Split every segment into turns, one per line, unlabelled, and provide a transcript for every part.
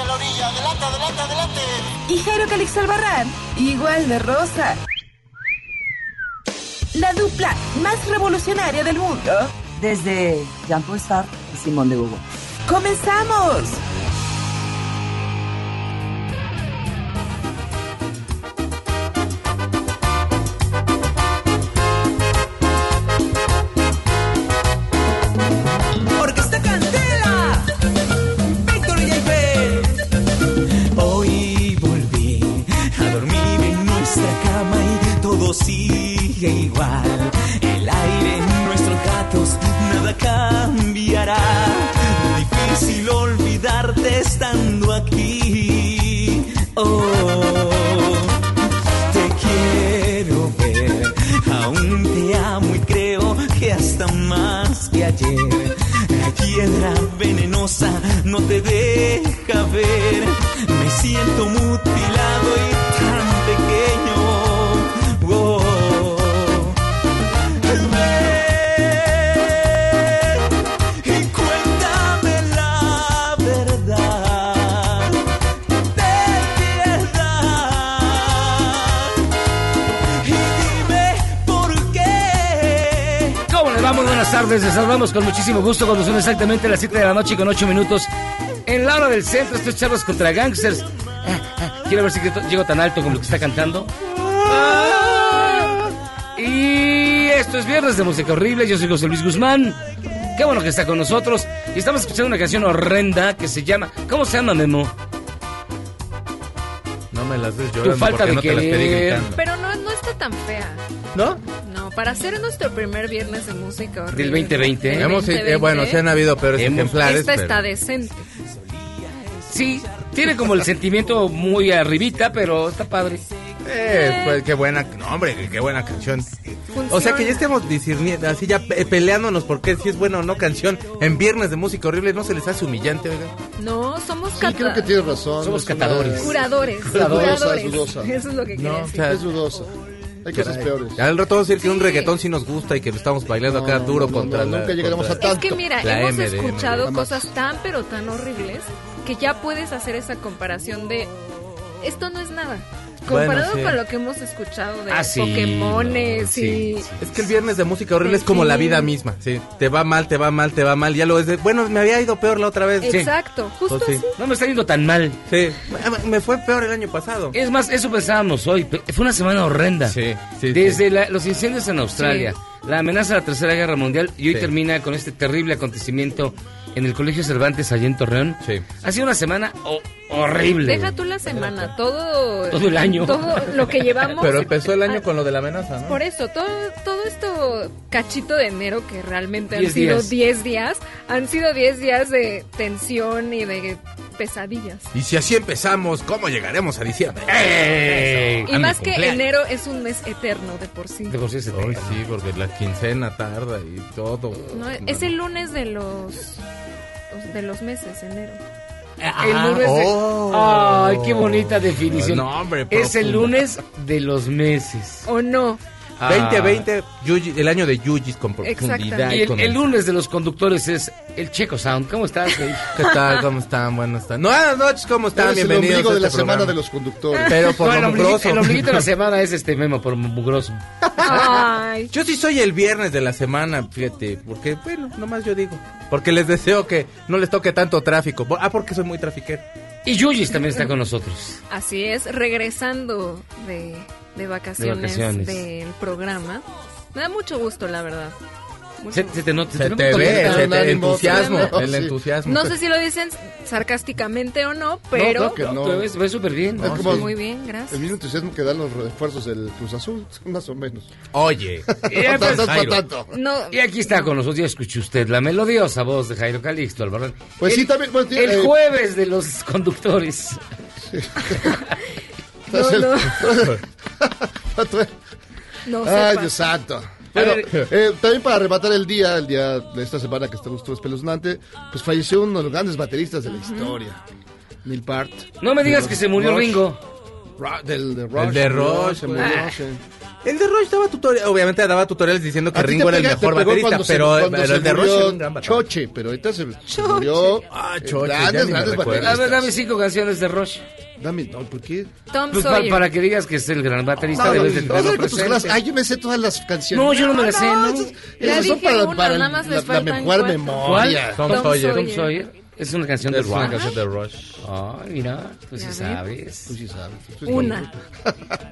En la orilla, adelante, adelante, adelante.
Y Jairo Calix Albarrán, igual de rosa. La dupla más revolucionaria del mundo.
Desde Jean Paul Sartre y Simón de Hugo.
¡Comenzamos!
No te deja ver, me siento mutilado
tardes, les saludamos con muchísimo gusto cuando son exactamente las 7 de la noche con 8 minutos en la hora del centro. Estos charlos contra gangsters. Ah, ah, Quiero ver si llego tan alto como lo que está cantando. Ah. Y esto es Viernes de Música Horrible. Yo soy José Luis Guzmán. Qué bueno que está con nosotros. Y estamos escuchando una canción horrenda que se llama. ¿Cómo se llama, Memo?
Me las llorando
falta
porque
de
no te las pedí
querer.
gritando.
Pero no, no está tan fea.
¿No?
No, para hacer nuestro primer viernes de música horrible.
Del 2020.
Del
Hemos, eh,
2020,
bueno, sí han habido peores
Hemos-
ejemplares.
Esta
pero-
está decente.
Sí, tiene como el sentimiento muy arribita, pero está padre.
Eh, pues qué buena, no, hombre, qué buena canción. O sea que ya estemos discerniendo, así ya pe- peleándonos porque si es buena o no canción en viernes de música horrible, no se les hace humillante, oiga.
No, somos
Sí, creo que tienes razón.
Somos
es una-
catadores.
curadores.
Curadores.
Curadores.
Es dudosa, dudosa.
Eso es lo que quería
No,
decir.
o sea,
Es dudosa. Hay cosas peores.
Ya al rato vamos a decir que un
Sí.
reggaetón sí nos gusta y que lo estamos bailando acá
No,
duro
no,
contra
no,
la...
nunca llegaremos
contra-
a
Es que
tanto.
mira,
La
hemos
MDM,
escuchado cosas tan pero tan horribles que ya puedes hacer esa comparación de esto no es nada.
Bueno,
Comparado
sí.
con lo que hemos escuchado de
Ah, sí,
Pokémones
no, sí,
y
sí.
Es que el viernes de música horrible es como
Sí.
la vida misma, sí. Te va mal, te va mal, te va mal, ya lo es de... Bueno, me había ido peor la otra vez. Sí.
Exacto, justo
Pues sí.
así.
No me está yendo tan mal.
Sí, me fue peor el año pasado.
Es más, eso pensábamos hoy. Fue una semana horrenda.
Sí, sí,
Desde la- los incendios en Australia, la amenaza de la Tercera Guerra Mundial y hoy
Sí.
termina con este terrible acontecimiento en el Colegio Cervantes allá en Torreón.
Sí.
Ha sido una semana ho- horrible.
Deja tú la semana, todo
Todo el año.
todo lo que llevamos.
Pero empezó el año con lo de la amenaza, ¿no?
Por eso, todo, todo esto cachito de enero, que realmente han
Diez
sido
días.
10 días, han sido 10 días de tensión y de pesadillas.
Y si así empezamos, ¿cómo llegaremos a diciembre?
¡Ey!
Y
a
más que
cumpleaños.
enero es un mes eterno de por sí.
De por sí se te-
Ay, sí, porque la quincena tarda y todo.
No, es el lunes de los de los meses, enero.
Ah, el lunes de-
oh.
Ay, qué bonita definición.
No, hombre,
es el lunes de los meses.
¿O no?
Ah.
2020, Yuji- el año de Yujis con profundidad.
Y el,
con
el lunes de los conductores es el Checo Sound. ¿Cómo estás, güey?
¿Qué tal? ¿Cómo están? Buenas tardes. No, Buenas noches, ¿cómo están?
Eres el
Bienvenidos
ombligo
a
de la
este
semana
programa.
de los conductores.
Pero por
No, el,
lo mugroso.
el ombliguito de la semana es este memo por mugroso.
Ay,
Yo sí soy el viernes de la semana, fíjate, porque, bueno, nomás yo digo. Porque les deseo que no les toque tanto tráfico. Ah, porque soy muy trafiquero.
Y Yuyis también está con nosotros.
así es, regresando de de vacaciones,
De vacaciones.
del programa. Me da mucho gusto, la verdad.
Se, se te nota.
Se
te
te
nota
ve, se te
ánimo
entusiasmo, el
Sí.
entusiasmo.
No sé si lo dicen sarcásticamente o no, pero...
creo que
No,
no.
te ves, ves súper bien.
Es como
Muy bien,
el
gracias.
mismo entusiasmo que dan los refuerzos del Cruz Azul, más o menos.
Oye,
Ya,
No
pues,
tanto, no.
No,
Y aquí está con nosotros, ya escuchó usted la melodiosa voz de Jairo Calixto Albarrán.
Pues
el,
sí, también, pues,
el
eh,
jueves de los conductores.
no, no, no
Ay. Dios santo. Bueno, eh, también para arrebatar el día, el día de esta semana que estamos todos espeluznante, pues falleció uno de los grandes bateristas de la historia, Neil Peart.
No me digas que se murió
Rush.
Ringo.
Del de Rush.
El de Rush, güey.
murió, sí.
el de Rush daba tutorial, obviamente daba tutoriales diciendo que Ringo
te
era el
pega-
mejor baterista,
cuando se-
pero,
cuando
pero
se
el de Rush era un gran baterista.
Choche, pero ahorita se, se murió.
Ah,
eh,
Choche,
grandes, grandes
recuerdo.
A ver,
bateristas.
dame cinco canciones de Rush.
Dame, no, ¿por qué?
Tom
Pues pa-
Sawyer.
para que digas que es el gran baterista
No, no,
debes de
no,
tenerlo.
Ay, yo me sé todas las canciones.
No, yo no me las sé, ¿no?
esas- son para,
una,
para
nada más
la, mejor memoria.
Tom Sawyer.
Tom
Sawyer.
Es una canción de
Es una
Rush.
canción de Rush.
Ay, mira, tú sí sabes.
Tú sí sabes. Tú sí
Una.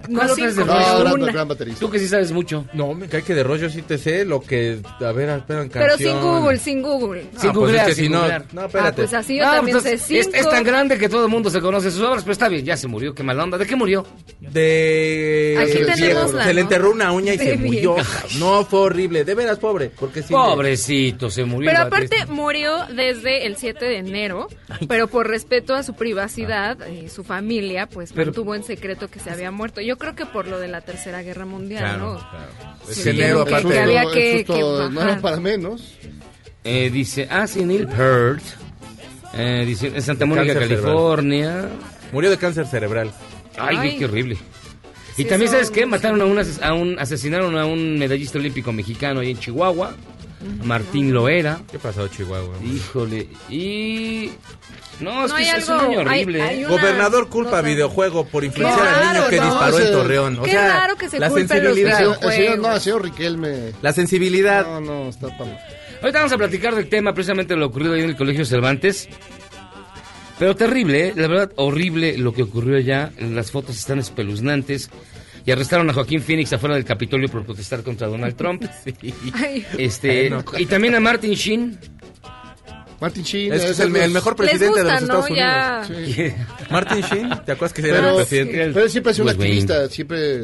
No
¿Cuál otra es de Rush?
gran,
una.
gran baterista.
Tú que sí sabes mucho.
No, me cae que de Rush yo sí te sé lo que... A ver, espera, en
Pero sin
canción.
Google, sin Google.
Sin
Ah, pues
googlear,
es que
sin
si no... No,
Ah,
espérate.
pues así yo
Ah,
también
pues,
sé
es,
cinco.
es tan grande que todo el mundo se conoce sus obras, pero está bien, ya se murió, qué mala onda. ¿De qué murió?
De...
Aquí tenemos
viejo.
la
Se le enterró una uña y
De
se murió. No, fue horrible. De veras, pobre. Porque sí...
Pobrecito, se murió.
Pero aparte murió desde el 7 de enero, pero por respeto a su privacidad y su familia, pues
Pero-
mantuvo en secreto que se había muerto. Yo creo que por lo de la Tercera Guerra Mundial,
Claro,
¿no?
claro.
Sí,
Es enero,
que-
aparte.
que había
el
que-
susto
que
no
bajar.
era para menos.
Eh, dice, ah, sí, Neil Peart. Eh, dice, en Santa Mónica,
cerebral.
California.
Murió de cáncer cerebral.
Ay,
Ay.
qué horrible. Y
Sí,
también, ¿sabes qué? Mataron a un, a un, asesinaron a un medallista olímpico mexicano ahí en Chihuahua, Martín Loera.
¿Qué pasó, Chihuahua?
Híjole, y... No, es
No
que
hay
es, es
algo-
un año horrible.
hay
¿eh?
una
Gobernador culpa videojuego por influenciar al niño
raro,
que
¿no?
disparó en Torreón. O
Qué
sea,
raro que se
la
culpen los
El
sensibilidad.
señor, el señor- no, el señor Riquelme.
La sensibilidad.
No, no, está para.
Ahorita vamos a platicar del tema, precisamente de lo ocurrido ahí en el Colegio Cervantes. Pero terrible, ¿eh? la verdad, horrible lo que ocurrió allá. Las fotos están espeluznantes. Y arrestaron a Joaquín Phoenix afuera del Capitolio por protestar contra Donald Trump.
Ay,
Este,
Bueno.
y también a Martin Sheen.
Martin Sheen.
Es, es el,
los-
el mejor presidente
gusta,
de los
¿no?
Estados Unidos.
Sí.
Martin Sheen, ¿te acuerdas que era
Pero,
el presidente?
pero él siempre ha sido un
Wayne.
activista, siempre...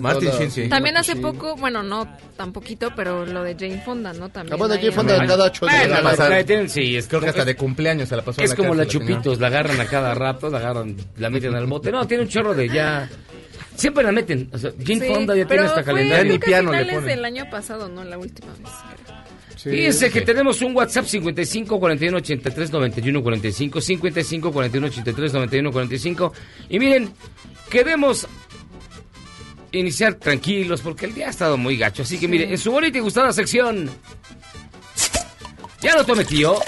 Martin
la-
Sheen, sí.
También hace poco, bueno, no tan poquito, pero lo de Jane Fonda, ¿no? También.
Ah, bueno,
ahí
Jane Fonda
anda.
cada ocho
Bueno, la-
la
la tienen- sí, es,
Creo que hasta de cumpleaños se la pasó
es como la
cárcel, señora.
chupitos, la agarran a cada rato, la agarran, la meten al bote. No, tiene un chorro de ya... Siempre la meten. O sea, Jane
Sí,
Fonda ya tiene hasta
fue,
calendario.
ni
que
piano le ponen.
del año pasado, ¿no? La última vez.
Sí,
Fíjense que
sí.
tenemos un WhatsApp 55 41 83 91 45 55 41 83 91 45 y miren, queremos iniciar tranquilos porque el día ha estado muy gacho, así que mire, en su bonita y gustada sección ya lo tome tío.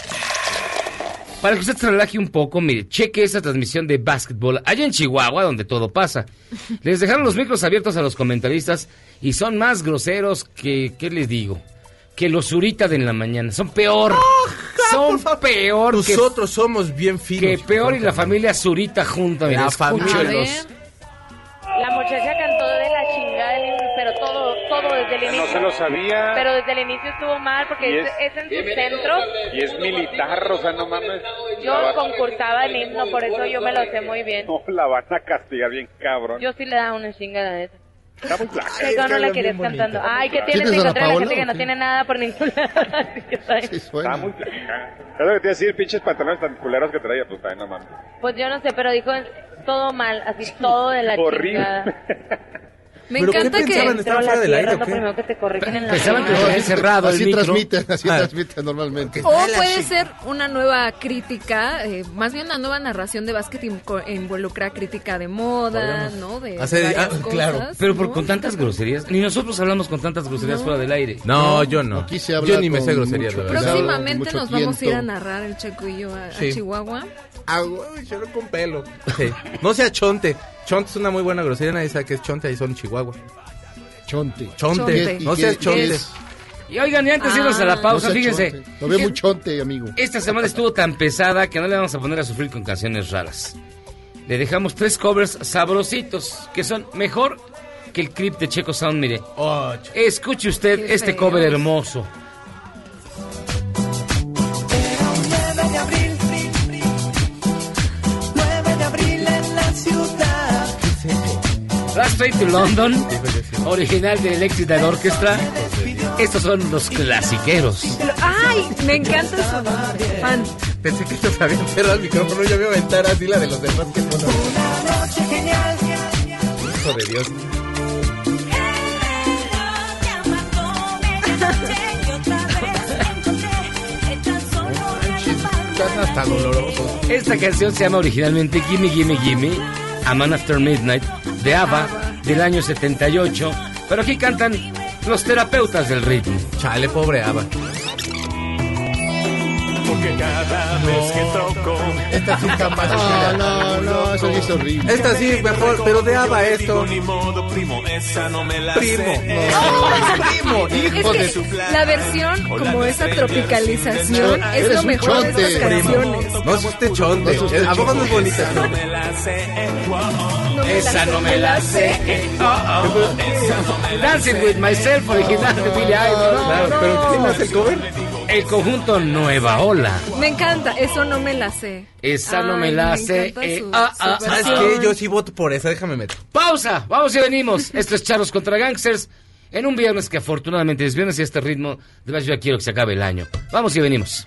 Para que usted se relaje un poco, mire, cheque esa transmisión de básquetbol allá en Chihuahua, donde todo pasa. Les dejaron los micros abiertos a los comentaristas y son más groseros que, ¿qué les digo? Que los Zurita de en la mañana. Son peor. son peor que,
Nosotros somos bien finos.
que peor y la familia Zurita junta. Mira,
La.
La muchacha cantó de la chingada, del inicio, pero todo, todo desde el inicio.
No se lo sabía.
Pero desde el inicio estuvo mal porque es,
es-
en su centro.
Y es militar, o sea, no mames.
Yo concursaba el himno, por eso yo me lo sé muy bien.
No, la van a castigar bien cabrón.
Yo sí le daba una chingada de esa.
Está muy flaca.
Que no la querías cantando. Ay, ¿qué
¿Quién
tienes
es
en contra de la gente que no tiene nada por ningún lado? Así que está bien.
Sí.
Está muy flaca. Es lo que te iba a decir, pinches pantalones tan culeros que traía, pues también no mames.
Pues yo no sé, pero dijo todo mal, así todo de la
Horrible.
chingada.
Me
¿Pero qué
encanta que...
pensaban? ¿Estaban fuera del aire o
lo
qué?
primero que te corrigen en la
Pensaban que había cerrado el
Así
micro.
transmiten, así
Ah.
transmiten normalmente.
O puede ser una nueva crítica, eh, más bien una nueva narración de básquet inco- involucra crítica de moda, ¿no? De
hacer-
varias
ah,
cosas,
claro.
Pero por
¿no?
con tantas groserías, ni nosotros hablamos con tantas groserías fuera del aire.
No, yo no.
Aquí se habla
yo ni me sé groserías,
mucho
la verdad.
cuidado.
Próximamente nos vamos a ir a
tiento.
narrar el Checo y yo a, a
Sí.
Chihuahua.
Ah, güey, lloro con pelo. Sí. No sea chonte. Chonte es una muy buena grosería, nadie sabe que es chonte, ahí son Chihuahua.
Chonte.
Chonte, no
¿Y qué- qué
chonte.
Y oigan, y antes de irnos a la
Ah.
pausa,
No
fíjense.
chonte. Lo veo muy chonte, amigo.
Esta semana estuvo tan pesada que no le vamos a poner a sufrir con canciones raras. Le dejamos tres covers sabrositos que son mejor que el clip de Checo Sound, mire.
Oh,
Escuche usted
Qué
este
feos.
cover hermoso. Last Train to London, original de Electric Light Orchestra. Estos son los clasiqueros.
¡Ay! Me encanta su fan.
Pensé que se había cerrado el micrófono. Ya voy a aventar así la de los demás que son.
Una noche genial.
Hijo de Dios. Hasta dolorosos.
Esta canción se llama originalmente Gimme Gimme Gimme, A Man After Midnight, de ABBA, del año 78. Pero aquí cantan los terapeutas del ritmo.
Chale, pobre Ava.
Porque cada vez que toco.
Esta sí capaz.
No, no, no, eso sí es horrible.
Esta sí, mejor, pero de Ava esto.
Ni modo, primo, esa no me la
Primo. hijo de su.
la versión, como esa tropicalización, es lo mejor de estas canciones.
No es usted chonte. ¿A poco no es bonita?
No me la sé.
No me
Esa
la
no me la sé. Oh, oh. Dancing with Myself, original de Billy Idol.
Claro, pero ¿quién hace el cover?
El conjunto Nueva Ola.
Me encanta, eso no me la sé.
Esa no me la
me
sé. eh,
su-
ah, ah,
¿Sabes qué? Yo sí voto por esa. Déjame meter.
Pausa, vamos y venimos. Esto es Charlos contra Gangsters. En un viernes que afortunadamente es viernes y a este ritmo, de verdad yo ya quiero que se acabe el año. Vamos y venimos.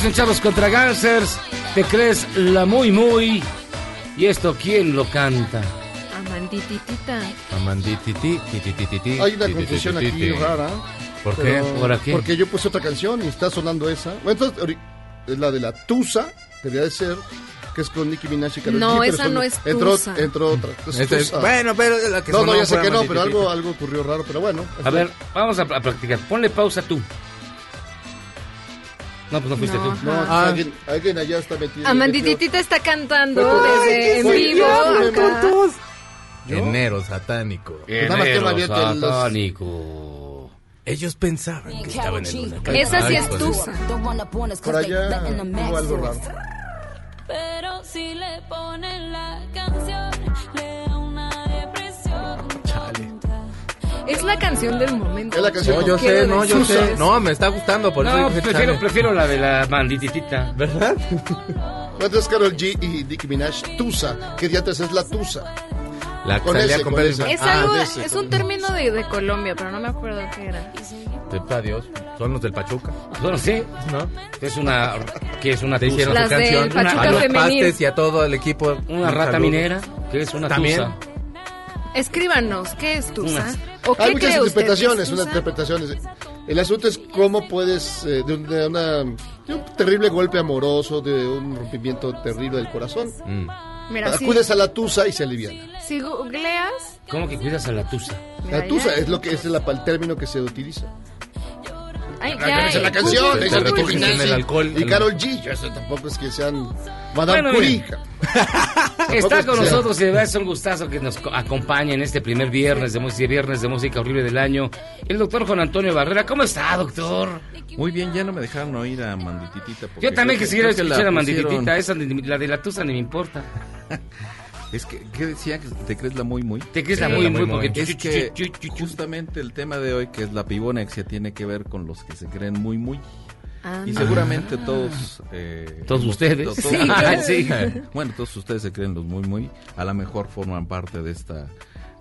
Regreso en Charlos contra Gangsters. ¿Te crees la muy muy? ¿Y esto quién lo canta?
Amandititita.
Amandititi,
No,
pues no fuiste
No.
tú.
No,
Ah.
alguien, alguien allá está metido.
Amandititita está cantando
Ay,
desde
¿qué
en vivo. acá.
¿Yo?
Enero satánico.
Pues
Enero
los-
satánico.
Ellos pensaban que estaban en una
Esa sí es
pues,
tusa.
Por allá hubo algo raro.
Pero si le ponen la canción,
Es la canción del momento.
Es la canción.
No, yo sé, no, yo sé. No, me está gustando, por
No, prefiero, prefiero la de la bandititita.
¿Verdad?
Entonces Karol G y Nicki Minaj, Tusa, que ya antes es la Tusa.
La
Con ese,
con
ese.
Es
Ah,
algo,
de ese,
es un término de, de Colombia, pero no me acuerdo qué era.
Sepa Dios, son los del Pachuca,
Bueno, sí,
¿no?
es una, que es una
Te hicieron.
Las
su
del
canción
Pachuca
a los
femenil.
pastes y a todo el equipo.
Una
Un
rata
saludo.
minera, que es una
También.
tusa.
Escríbanos, ¿qué es Tusa?
Unas.
¿O qué
Hay muchas
cree usted
interpretaciones,
es
unas interpretaciones. El asunto es cómo puedes, eh, de, un, de una, de un terrible golpe amoroso, de un rompimiento terrible del corazón,
Mm.
Mira,
acudes a la Tusa y se aliviana.
si googleas...
¿Cómo que cuidas a la tusa?
mira,
La Tusa
ya-
es lo que es la- el término que se utiliza.
Ay, ya,
esa es la canción,
Google,
es el
Google.
Nicki
En
Minaj
el alcohol,
y Karol G. Yo, eso tampoco es que sean Madame
Bueno,
Curie.
Está
es
con nosotros y de verdad es un gustazo que nos co- acompañe en este primer viernes de música, viernes de música horrible del año, el doctor Juan Antonio Barrera. ¿Cómo está, doctor?
Muy bien, ya no me dejaron oír a Mandititita. porque
Yo también quisiera escuchar a
pusieron-
Mandititita, esa ni- la de la tusa ni me importa.
Es que, ¿qué decía? que ¿Te crees la muy muy?
Te crees la muy muy porque
Es que justamente el tema de hoy, que es la pibonexia, tiene que ver con los que se creen muy muy. Y seguramente todos... eh,
Todos ustedes.
to-
Sí. Sí.
Bueno, todos ustedes se creen los muy muy. A lo mejor forman parte de esta...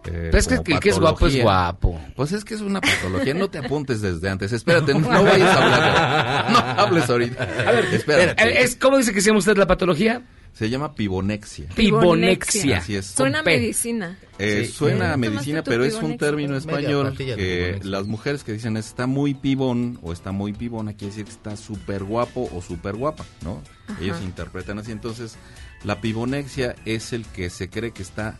eh,
Pero es que
como
el que es guapo es guapo.
Pues es que es una patología. No te apuntes desde antes. Espérate, no vayas a hablar. No hables ahorita.
A ver,
espérate.
eh, es, ¿Cómo dice que se llama usted la patología?
Se llama pibonexia.
Pibonexia.
Así es.
Suena a medicina.
Eh,
Sí.
suena a medicina, pero es un término español que las mujeres que dicen está muy pibón o está muy pibona quiere decir que está súper guapo o súper guapa, ¿no?
Ajá.
Ellos interpretan así. Entonces, la pibonexia es el que se cree que está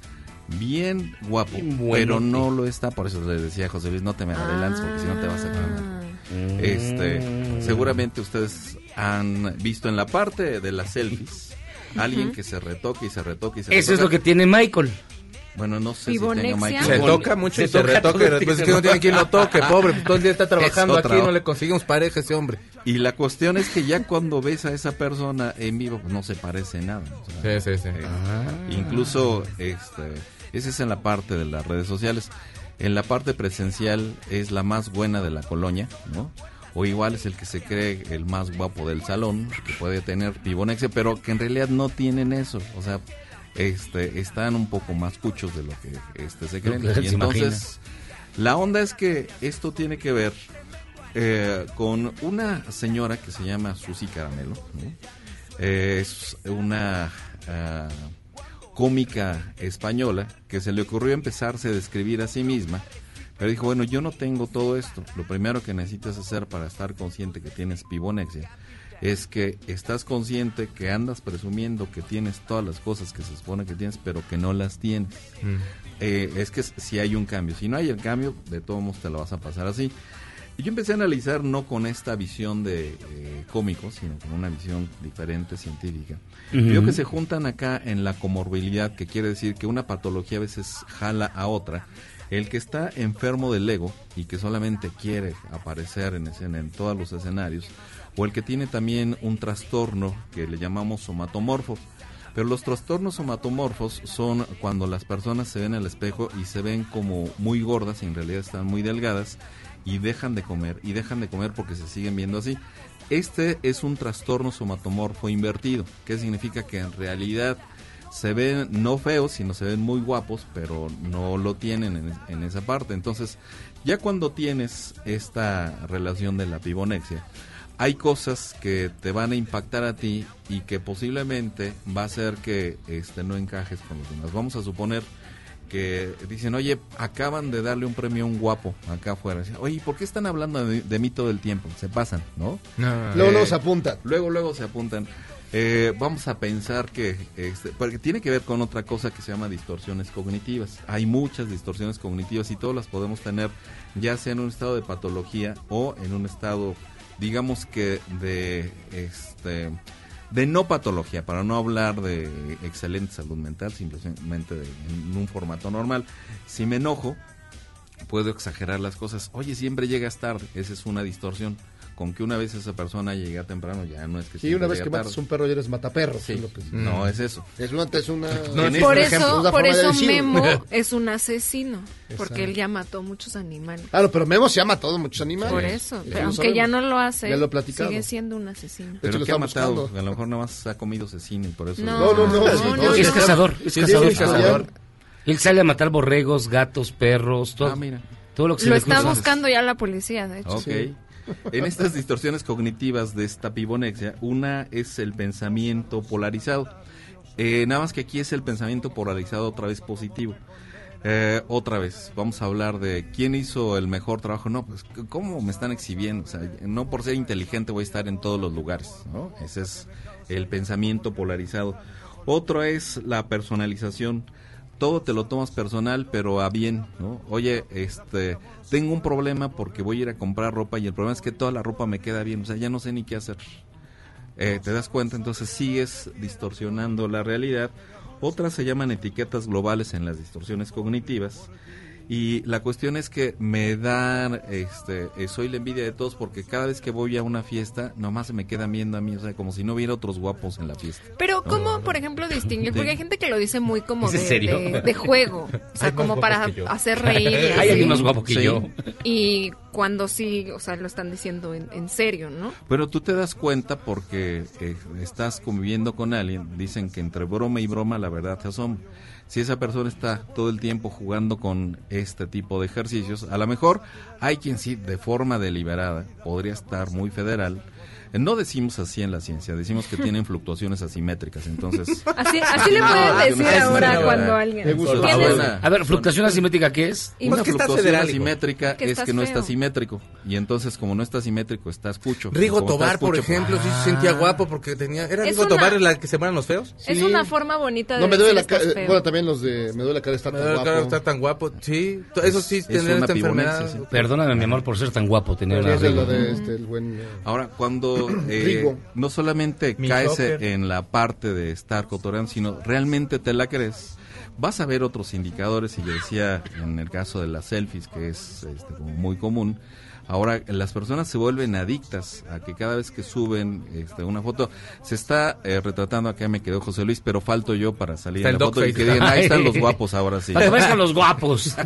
bien guapo, pero no lo está. Por eso le decía a José Luis, no te me adelantes porque si no te vas a quemar.
Mm.
Este, seguramente ustedes han visto en la parte de las selfies alguien que se retoca y se retoca y se
Eso es lo que tiene Michael.
Bueno, no sé si tenga Michael.
Se toca mucho
se
y se y después es que no tiene quien lo toque, pobre. pues, todo el día está trabajando
Es
aquí y no le conseguimos pareja a ese hombre.
Y la cuestión es que ya cuando ves a esa persona en vivo, pues no se parece nada. o sea,
Sí, sí, sí.
eh,
Ah.
Incluso, este, ese es en la parte de las redes sociales. En la parte presencial es la más buena de la colonia, ¿no? O igual es el que se cree el más guapo del salón, que puede tener pibonexia, pero que en realidad no tienen eso. O sea, este, están un poco más cuchos de lo que este, se creen.
Que
Y
se
entonces, la onda es que esto tiene que ver eh, con una señora que se llama Susi Caramelo. ¿no? Eh, es una ah, cómica española que se le ocurrió empezarse a describir a sí misma. Pero dijo, bueno, yo no tengo todo esto. Lo primero que necesitas hacer para estar consciente que tienes pibonexia es que estás consciente que andas presumiendo que tienes todas las cosas que se supone que tienes, pero que no las tienes. Eh, es que si hay un cambio. Si no hay el cambio, de todos modos te lo vas a pasar así. Y yo empecé a analizar no con esta visión de eh, cómico, sino con una visión diferente, científica. Veo que se juntan acá en la comorbilidad, que quiere decir que una patología a veces jala a otra. El que está enfermo del ego y que solamente quiere aparecer en escena en todos los escenarios, o el que tiene también un trastorno que le llamamos somatomorfos. Pero los trastornos somatomorfos son cuando las personas se ven al espejo y se ven como muy gordas en realidad están muy delgadas y dejan de comer y dejan de comer porque se siguen viendo así. Este es un trastorno somatomorfo invertido, que significa que en realidad se ven no feos, sino se ven muy guapos, pero no lo tienen en, en esa parte. Entonces, ya cuando tienes esta relación de la pibonexia, hay cosas que te van a impactar a ti y que posiblemente va a hacer que este no encajes con los demás. Vamos a suponer que dicen, oye, acaban de darle un premio a un guapo acá afuera. Oye, ¿por qué están hablando de, de mí todo el tiempo? Se pasan, ¿no?
No.
Luego,
Eh,
luego se apuntan.
Luego, luego se apuntan. Eh, vamos a pensar que, este, porque tiene que ver con otra cosa que se llama distorsiones cognitivas. Hay muchas distorsiones cognitivas y todas las podemos tener, ya sea en un estado de patología o en un estado, digamos que de, este, de no patología, para no hablar de excelente salud mental, simplemente de, en un formato normal. Si me enojo, puedo exagerar las cosas. Oye, siempre llegas tarde. Esa es una distorsión. Con que una vez esa persona llega temprano, ya no es que
Sí, una vez que matas
tarde.
un perro y eres mataperro.
Sí.
es lo que-
No es eso.
Es una... Es una
No,
es
Por
un ejemplo,
eso,
una
por
de
eso
decirlo.
Memo es un asesino, porque
Exacto.
él ya mató muchos animales.
Claro, pero Memo se ha matado muchos animales.
Por eso, pero aunque ya no lo hace,
Ya lo
sigue siendo un asesino.
De hecho,
Pero
lo
que ha matado,
buscando.
a lo mejor nada más ha comido cecina y por eso...
No, no, no,
no, no,
Es
no.
cazador, es
Sí,
cazador.
sí, es cazador.
Él sale a matar borregos, gatos, perros, todo.
Ah, mira.
Todo lo que se
Lo
le
está buscando ya la policía, de hecho.
Ok. En estas distorsiones cognitivas de esta pibonexia, una es el pensamiento polarizado. Eh, nada más que aquí es el pensamiento polarizado otra vez positivo. Eh, otra vez, vamos a hablar de quién hizo el mejor trabajo. No, pues, ¿cómo me están exhibiendo? O sea, no por ser inteligente voy a estar en todos los lugares, ¿no? Ese es el pensamiento polarizado. Otro es la personalización. Todo te lo tomas personal, pero a bien, ¿no? Oye, este, tengo un problema porque voy a ir a comprar ropa y el problema es que toda la ropa me queda bien, o sea, ya no sé ni qué hacer. Eh, ¿Te das cuenta? Entonces sigues distorsionando la realidad. Otras se llaman etiquetas globales en las distorsiones cognitivas. Y la cuestión es que me dan, este, eh, soy la envidia de todos porque cada vez que voy a una fiesta, nomás se me quedan viendo a mí, o sea, como si no hubiera otros guapos en la fiesta.
Pero ¿cómo, por ejemplo, distinguir? Porque hay gente que lo dice muy como
¿Es
de, de- de juego. O sea,
Hay
como
guapos
para hacer reír. y
Hay
así.
alguien más guapo que
Sí.
yo.
Y cuando sí, o sea, lo están diciendo en, en serio, ¿no?
Pero tú te das cuenta porque eh, estás conviviendo con alguien, dicen que entre broma y broma la verdad se asoma. Si esa persona está todo el tiempo jugando con este tipo de ejercicios, a lo mejor hay quien sí, de forma deliberada, podría estar muy federal. No decimos así en la ciencia, decimos que tienen fluctuaciones asimétricas, entonces...
Así, así le pueden
no
decir ahora
no,
cuando alguien...
Me gusta.
¿Quién
Ah.
A ver, fluctuación asimétrica, ¿qué es?
Una
Pues
fluctuación asimétrica
Que
es que no está simétrico. Y entonces, como no está simétrico, estás cucho.
Rigo Tobar, por ejemplo, sí se sentía guapo porque tenía... ¿Era
Es
Rigo
una-
Tobar la que se mueran los feos?
Es una forma bonita de
No me duele la cara. Bueno, también los de me duele la cara estar
Me
tan
duele la cara
guapo.
estar tan guapo. Sí, eso sí, tener
una
esta enfermedad.
Perdóname, mi amor, por ser tan guapo. Tener una
este,
Ahora, cuando eh, no solamente
Mi
caes
Joker.
en la parte de estar cotorreando, sino realmente te la crees, vas a ver otros indicadores, y yo decía en el caso de las selfies, que es este, como muy común, ahora las personas se vuelven adictas a que cada vez que suben este, una foto, se está eh, retratando, acá me quedó José Luis, pero falto yo para salir
Está
en la foto y que digan, ahí están los guapos ahora sí.
Que parezcan los guapos.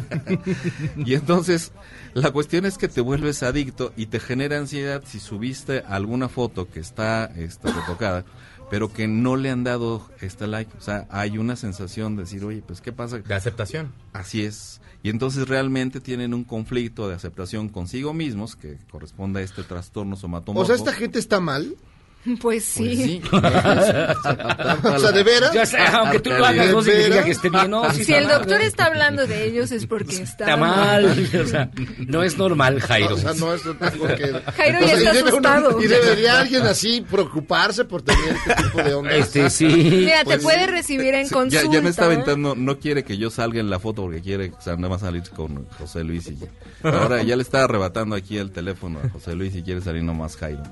Y entonces, la cuestión es que te vuelves adicto y te genera ansiedad si subiste alguna foto que está este, retocada, pero que no le han dado este like. O sea, hay una sensación de decir, oye, pues, ¿qué pasa?
De aceptación.
Así es. Y entonces realmente tienen un conflicto de aceptación consigo mismos que corresponde a este trastorno somatomorfo.
O sea, esta gente está mal.
Pues sí.
Pues sí.
O sea, ¿de veras?
Ya sé, aunque tú lo hagas, no
¿De
significa que esté bien, ¿no? Sí
Si el
mal.
doctor está hablando de ellos es porque está,
Está mal. O sea, no es normal, Jairo.
O sea, no es que...
Jairo ya está
y uno-
asustado.
y debería alguien así preocuparse por tener este tipo de ondas.
Este, sí.
Mira,
Pues
te puede
sí.
recibir en
Sí,
consulta.
ya, ya me está aventando, no quiere que yo salga en la foto porque quiere, o sea, nada más salir con José Luis y ahora ya le está arrebatando aquí el teléfono a José Luis y quiere salir nomás Jairo.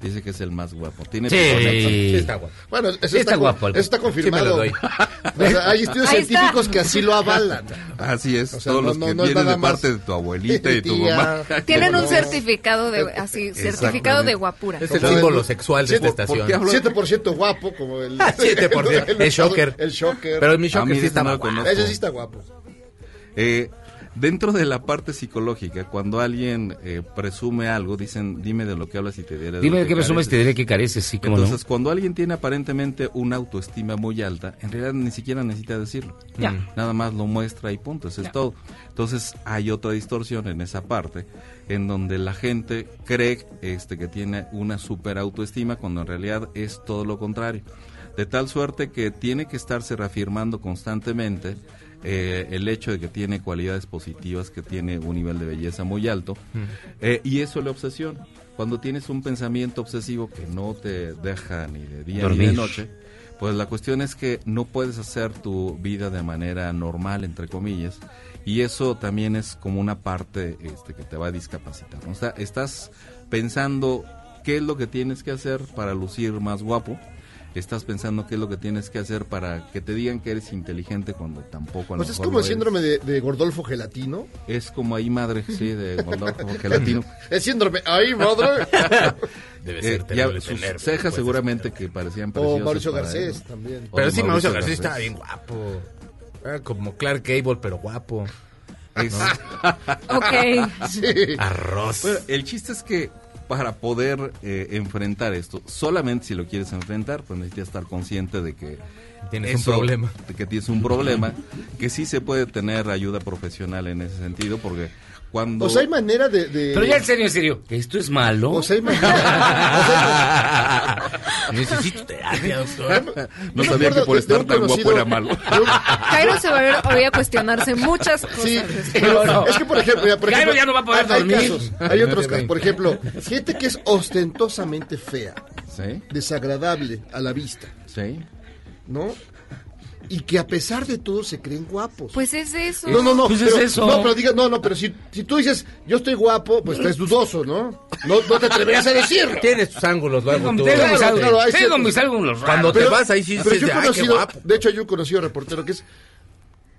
Dice que es el más guapo. Tiene
Sí.
Sí, está guapo.
Bueno, eso
Sí, está
está,
guapo, el-
eso está
Sí, me lo
confirmado.
doy.
O sea, hay estudios
Ahí está.
científicos que así lo avalan.
Así es,
O sea,
todos
no-
los
no-
que
no
vienen
nada
de parte de tu abuelita y tu
tía.
mamá.
Tienen un
No.
certificado de así, certificado de guapura.
Es el símbolo
el-
sexual de
Sí,
esta
¿por-
por qué
estación.
hablo?
7% guapo, como el...
7%, el shocker.
El shocker.
Pero mi shocker
mí
sí
no lo
guapo.
Ese sí está guapo.
Eh, dentro de la parte psicológica, cuando alguien eh, presume algo, dicen, dime de lo que hablas y te diré de
Dime de qué presumes y te
careces".
diré que careces, sí, como no.
Entonces, cuando alguien tiene aparentemente una autoestima muy alta, en realidad ni siquiera necesita decirlo.
Ya.
Nada más lo muestra y punto, eso es todo. Entonces, hay otra distorsión en esa parte, en donde la gente cree este, que tiene una super autoestima, cuando en realidad es todo lo contrario. De tal suerte que tiene que estarse reafirmando constantemente eh, el hecho de que tiene cualidades positivas, que tiene un nivel de belleza muy alto, eh, y eso le obsesiona. Cuando tienes un pensamiento obsesivo que no te deja ni de día ni de noche, pues la cuestión es que no puedes hacer tu vida de manera normal, entre comillas, y eso también es como una parte este, que te va a discapacitar. ¿no? O sea, estás pensando qué es lo que tienes que hacer para lucir más guapo, estás pensando qué es lo que tienes que hacer para que te digan que eres inteligente cuando tampoco a lo
Pues es
mejor
como
lo
el síndrome de, de Gordolfo Gelatino.
Es como ahí madre, sí, de Gordolfo Gelatino.
El síndrome, ahí, madre.
Debe
Eh,
ser
ya,
terrible
sus
tener,
cejas seguramente que parecían
O
preciosas.
Mauricio
para
Garcés
él.
también.
O
Pero sí, Mauricio
Garcés.
Garcés estaba bien guapo. Era como Clark Gable, pero guapo.
Es-
Ok.
Sí.
Arroz.
Bueno, el chiste es que para poder eh, enfrentar esto, solamente si lo quieres enfrentar, pues necesitas estar consciente de que
Tienes un problema.
de que tienes un problema, que sí se puede tener ayuda profesional en ese sentido, porque cuando
O sea, hay manera de... de-
Pero ya en serio, en serio, ¿esto es malo?
O sea, hay manera...
Necesito terapia, doctor.
no
Yo
sabía que por
de-
estar tan guapo era malo.
Jairo se va a ver hoy a cuestionarse muchas cosas.
Sí, pero
no.
es que por ejemplo, mira, por
Jairo
ejemplo,
ya no va a poder
hay- hay
dormir.
casos, hay otros casos, por ejemplo, gente que es ostentosamente fea,
¿Sí?
desagradable a la vista,
¿Sí?
¿no? Y que a pesar de todo se creen guapos.
Pues es eso.
no, no, no,
Pues es
pero,
eso.
no, pero diga, no, no, pero si, si tú dices, yo estoy guapo, pues es dudoso, ¿no? No, no te atreverías a decirlo.
Tienes tus ángulos luego
Tengo,
tú.
tengo mis ángulos,
claro, hay
tengo
ciertos-
mis ángulos raros.
Cuando te vas ahí sí
Pero
dices,
yo he
"Ay, qué
conocido,
guapo".
de hecho, yo he conocido reportero que es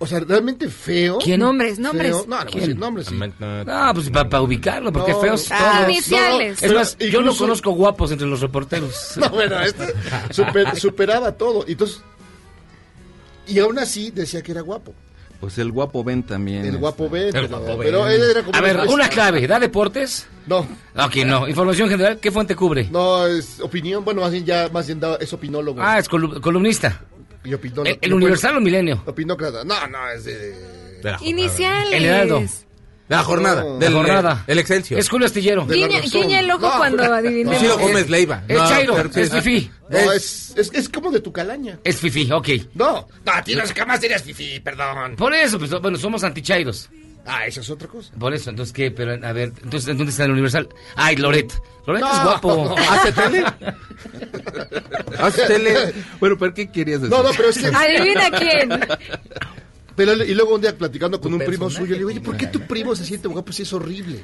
O sea, realmente feo.
¿Quién? Nombres, nombres.
Feo. No, no, decir nombres. sí.
No, pues para ubicarlo, porque
No.
feos
Ah,
todos.
Iniciales.
Es más, yo no conozco guapos entre los reporteros.
No, bueno, este super- superaba todo. Y Entonces, y aún así decía que era guapo.
Pues el guapo Ben también.
El guapo
este,
B,
El
pero,
guapo B.
pero él era como
A ver, una clave, ¿da deportes?
No.
Ok, no. Información general, ¿qué fuente cubre?
No, es opinión, bueno, más bien ya, más bien da- es opinólogo.
Ah, es colu- columnista.
Y opinólogo.
¿El, el Universal o Milenio?
Opinócrata. No, no, es de...
Iniciales.
El Heraldo.
De la jornada.
No.
Del,
La jornada.
El Excelsior.
Es Julio Astillero.
De
Guiña, el ojo
No.
cuando adivinemos.
Ciro Gómez Leiva.
Es
No,
Chairo, es Fifi.
No, es, es, es como de tu calaña.
Es Fifi, ok.
No, no, tienes jamás serías fifi, perdón.
Por eso, pues, bueno, somos antichairos.
Ah, esa es otra cosa.
Por eso, entonces, ¿qué? Pero, a ver, entonces, ¿en ¿dónde está el Universal? Ay, Loret. Loret
No.
es guapo.
¿Hace tele? ¿Hace tele?
Bueno, ¿pero qué querías decir?
No, no, pero es que...
Adivina quién.
Pero, y luego un día platicando con un primo suyo, le digo, oye, ¿por qué tu primo se siente guapo si es horrible?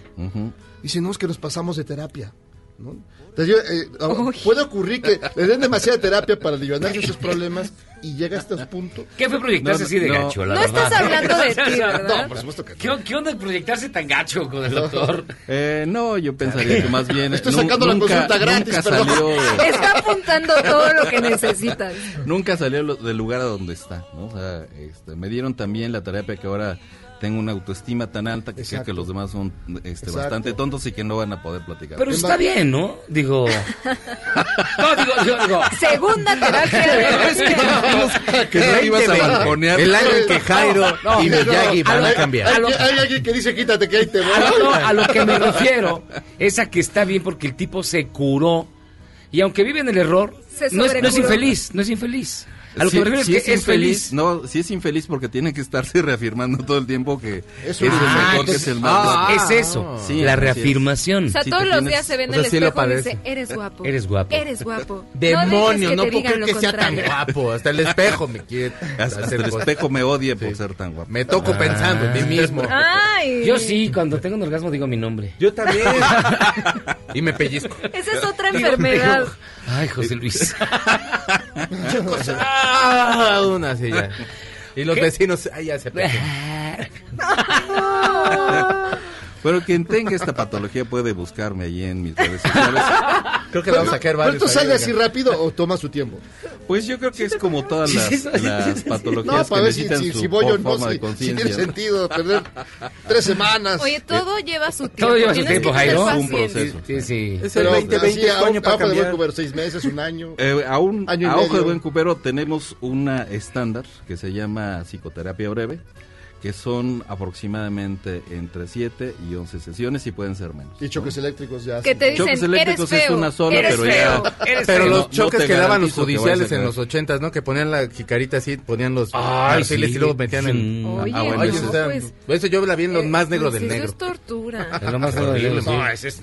Dice, no, es que nos pasamos de terapia. ¿No? Entonces, yo, eh, puede ocurrir que le den demasiada terapia para aliviar sus problemas y llega hasta este punto.
¿Qué fue proyectarse
No,
así de
no.
gacho, la
No
verdad?
estás hablando de ti, ¿verdad?
No, por supuesto que no.
¿Qué, qué onda proyectarse tan gacho con el doctor?
Eh, no, yo pensaría que más bien.
Estoy sacando la consulta gratis,
salió, de-
Está apuntando todo lo que necesitas.
nunca salió del lugar a donde está. ¿no? O sea, este, me dieron también la terapia que ahora tengo una autoestima tan alta que creo
Exacto.
que los demás son este, bastante tontos y que no van a poder platicar.
Pero
Es
está bien, ¿no? Digo... No, digo, digo, digo...
Segunda terapia de...
que no ibas a balconear.
El año en que Jairo
No,
y Miyagi van a cambiar.
hay- hay alguien que dice, quítate que ahí te voy.
A lo, no, a lo que me refiero es a que está bien porque el tipo se curó y aunque vive en el error, no es, no es infeliz, no es infeliz. A lo
Sí,
que me refiero
sí
es que es, feliz.
No, sí es infeliz porque tiene que estarse reafirmando todo el tiempo que
Es
el
Ah,
mejor, que
entonces-
es el más.
Ah,
es eso,
sí,
la
es.
reafirmación.
O sea, todos los
tienes-
días se ve en
o sea,
el espejo y dice, eres guapo.
Eres guapo.
Eres guapo.
Demonio,
no,
no,
que
puedo
digan
creer
lo
que sea tan
contrario.
guapo. Hasta el espejo me quiere.
Hasta, el espejo me odia por ser tan guapo.
Me toco pensando en mí mismo.
Yo sí, cuando tengo un orgasmo digo mi nombre.
Yo también. y me pellizco.
Esa es otra enfermedad.
Ay, José Luis.
Ah, una así ya. Y los vecinos, ay, ya se pegan.
Pero quien tenga esta patología puede buscarme allí en mis redes sociales.
Creo que vamos a caer
¿Pero
varios.
esto sale
ahí,
así rápido o toma su tiempo?
Pues yo creo que es como todas las, las patologías
No,
que
para ver si,
necesitan
si,
su
si voy o no,
forma
si,
de
si
conciencia.
tiene
¿no?
sentido perder tres semanas.
Oye, todo lleva su tiempo.
Todo lleva su tiempo,
que
Jairo.
Es un proceso.
Sí, sí.
Es el
Pero
2020
así,
es
a,
tu año para
ojo de buen
cambiar.
cubero, seis meses, un año.
Eh, a un,
Año y
a ojo de buen cupero tenemos una estándar que se llama psicoterapia breve, que son aproximadamente entre 7 y 11 sesiones y pueden ser menos.
Y choques eléctricos ya.
Que te dicen,
Choques
eres
eléctricos es
feo.
una sola,
eres
pero
feo.
ya-
Eres
Pero
feo.
los
no
choques
te
que daban los
que
judiciales en los ochentas, ¿no? Que ponían la jicarita así, ponían los perfiles
sí.
y luego metían el...
Oye,
Ah, bueno,
Ay,
eso
eso,
no,
está-
pues,
eso yo la vi en lo
eh,
más negro
pues
del
eso
negro.
es tortura.
Es lo más negro del negro, sí.
No, es, es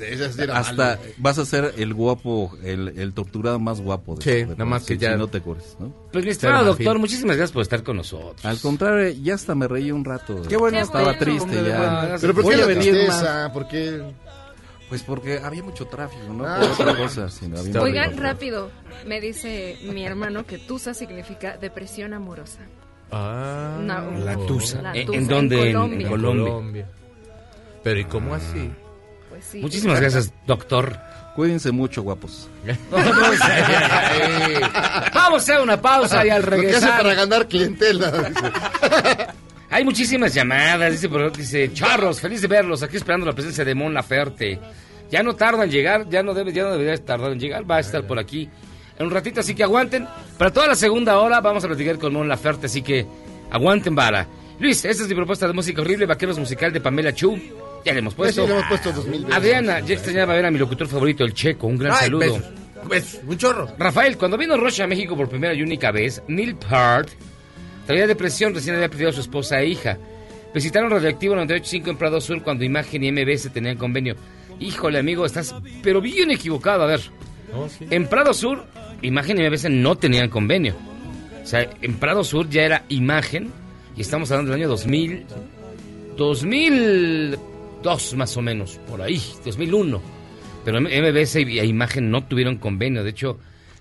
Hasta
malo.
vas a ser el guapo, el, el torturado más guapo. De
Sí,
de
nada más que ya-
si no te cures, ¿no?
Pues mi estimado doctor, muchísimas gracias por estar con nosotros.
Al contrario, ya hasta me reí un rato.
Qué bueno.
Estaba
bueno.
triste ya.
Pero ¿por qué la tristeza? ¿Por qué?
Pues porque había mucho tráfico, ¿no?
Ah.
Por otra cosa. sino había
Oigan,
mucho-
rápido. Me dice mi hermano que tusa significa depresión amorosa.
Ah,
No.
La tusa.
La
¿En-
tusa,
¿En dónde? En-
Colombia.
En Colombia.
Pero ¿y cómo así?
Pues sí.
Muchísimas gracias, doctor.
Cuídense mucho, guapos.
Vamos a hacer una pausa y al
Lo que hace para
regresar.
ganar clientela.
Hay muchísimas llamadas, dice, dice Charros, feliz de verlos, aquí esperando la presencia de Mon Laferte. Ya no tarda en llegar, ya no debe, ya no debería tardar en llegar, va a estar por aquí en un ratito, así que aguanten. Para toda la segunda hora vamos a platicar con Mon Laferte, así que aguanten vara. Luis, esta es mi propuesta de música horrible, Vaqueros Musical de Pamela Chu. Ya le hemos
Pues sí,
puesto.
le hemos puesto dos mil veces.
Adriana, ya extrañaba ver a mi locutor favorito, el Checo, un gran
Ay,
saludo.
besos. Besos, un chorro.
Rafael, cuando vino Rocha a México por primera y única vez, Neil Peart traía depresión, recién había perdido a su esposa e hija. Visitaron Radioactivo 98.5 en Prado Sur cuando Imagen y MBS tenían convenio. Híjole, amigo, estás pero bien equivocado. A ver, en Prado Sur, Imagen y MBS no tenían convenio. O sea, en Prado Sur ya era Imagen, y estamos hablando del año 2000, 2002 más o menos, por ahí, 2001. Pero MBS y e Imagen no tuvieron convenio. De hecho,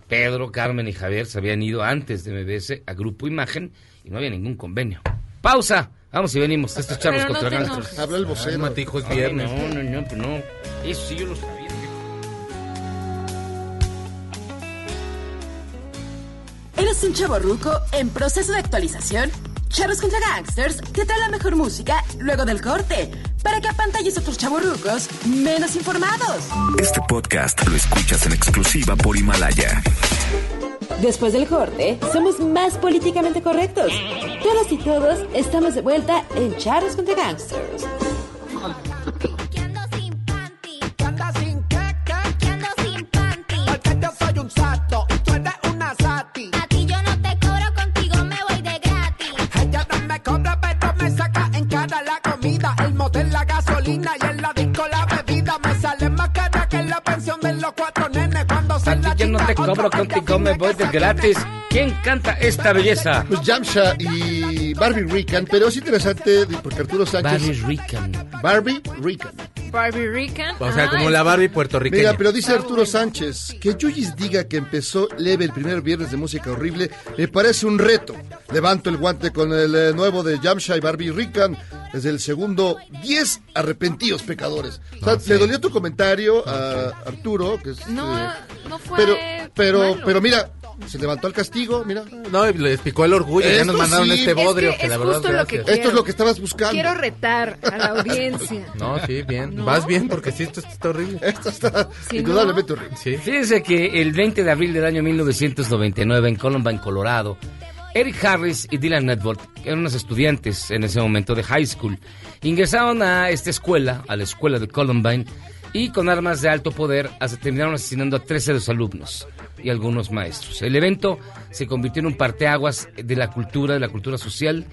Pedro, Carmen y Javier se habían ido antes de MBS a Grupo Imagen y no había ningún convenio. Pausa. Vamos y venimos. Estos
no
contra.
Habla el vocero.
Matijo, es
Ay,
viernes.
No, no, no, pues no. Eso sí yo lo sabía.
¿Eres un chavo ruco en proceso de actualización? Charros contra Gangsters te trae la mejor música luego del corte para que apantalles a otros chavorrucos menos informados.
Este podcast lo escuchas en exclusiva por Himalaya.
Después del corte, somos más políticamente correctos. Todos y todos estamos de vuelta en Charros contra Gangsters.
Te cobro, contigo me voy de gratis.
¿Quién canta esta belleza?
Pues Yamcha y Barbie Rican, pero es interesante porque Arturo Sánchez.
Barbie Rican.
Barbie Rican.
Barbie Rican.
O sea, como la Barbie puertorriqueña.
Mira, pero dice Arturo Sánchez que Yuyis diga que empezó leve el primer viernes de música horrible, me parece un reto. Levanto el guante con el eh, nuevo de Yamcha y Barbie Rican. Desde el segundo, 10 arrepentidos pecadores. O sea,
No, sí.
le dolió tu comentario a Arturo, que es,
No,
eh,
no fue
pero, pero,
malo.
pero mira, se levantó al castigo, mira.
No, le picó el orgullo. ya
Esto
nos mandaron
sí.
este
Es que
bodrio.
es
que la verdad,
justo lo que.
Esto es lo que estabas buscando.
Quiero retar a la audiencia.
No, sí, bien.
¿No?
Vas bien porque sí, esto está horrible.
Esto está
Sí,
indudablemente horrible.
Sí.
Fíjense que el 20 de abril del año 1999 en Columbine, Colorado, Eric Harris y Dylan Network, eran unos estudiantes en ese momento de high school, ingresaron a esta escuela, a la escuela de Columbine, y con armas de alto poder terminaron asesinando a 13 de los alumnos y algunos maestros. El evento se convirtió en un parteaguas de la cultura, de la cultura social.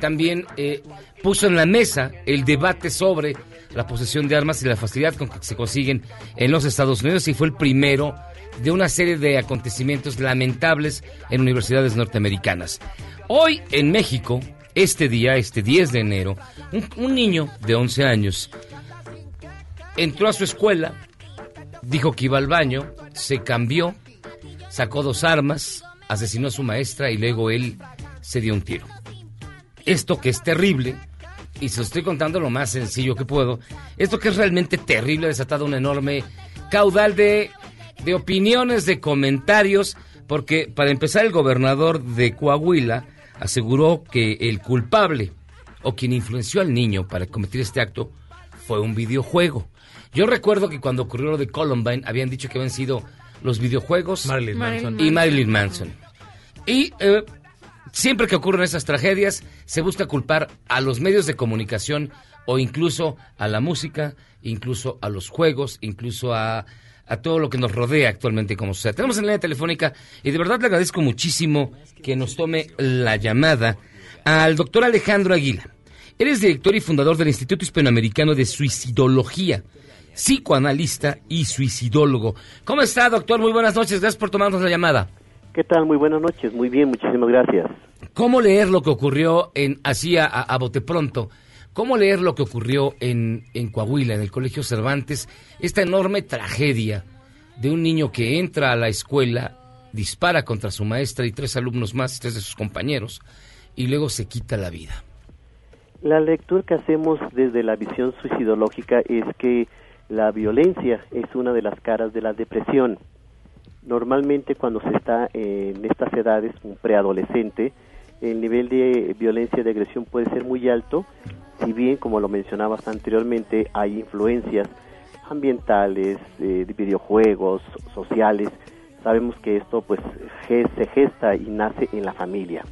También eh, puso en la mesa el debate sobre la posesión de armas y la facilidad con que se consiguen en los Estados Unidos y fue el primero de una serie de acontecimientos lamentables en universidades norteamericanas. Hoy en México, este día, este 10 de enero, un, niño de 11 años entró a su escuela, dijo que iba al baño, se cambió, sacó dos armas, asesinó a su maestra y luego él se dio un tiro. Esto que es terrible, y se lo estoy contando lo más sencillo que puedo, esto que es realmente terrible ha desatado un enorme caudal de, de opiniones, de comentarios, porque para empezar el gobernador de Coahuila aseguró que el culpable o quien influenció al niño para cometer este acto fue un videojuego. Yo recuerdo que cuando ocurrió lo de Columbine habían dicho que habían sido los videojuegos
Marilyn Manson.
y Marilyn Manson. Y eh, siempre que ocurren esas tragedias se busca culpar a los medios de comunicación o incluso a la música, incluso a los juegos, incluso a, a todo lo que nos rodea actualmente como sociedad. Tenemos en la línea telefónica y de verdad le agradezco muchísimo que nos tome la llamada al doctor Alejandro Aguila. Él es director y fundador del Instituto Hispanoamericano de Suicidología, psicoanalista y suicidólogo. ¿Cómo está, doctor? Muy buenas noches. Gracias por tomarnos la llamada.
¿Qué tal? Muy buenas noches. Muy bien, muchísimas gracias.
¿Cómo leer lo que ocurrió en así a, a bote pronto? ¿Cómo leer lo que ocurrió en, en Coahuila, en el Colegio Cervantes? Esta enorme tragedia de un niño que entra a la escuela, dispara contra su maestra y tres alumnos más, tres de sus compañeros, y luego se quita la vida.
La lectura que hacemos desde la visión suicidológica es que la violencia es una de las caras de la depresión. Normalmente cuando se está en estas edades, un preadolescente, el nivel de violencia y de agresión puede ser muy alto, si bien, como lo mencionabas anteriormente, hay influencias ambientales, eh, de videojuegos, sociales. Sabemos que esto pues se gesta y nace en la familia.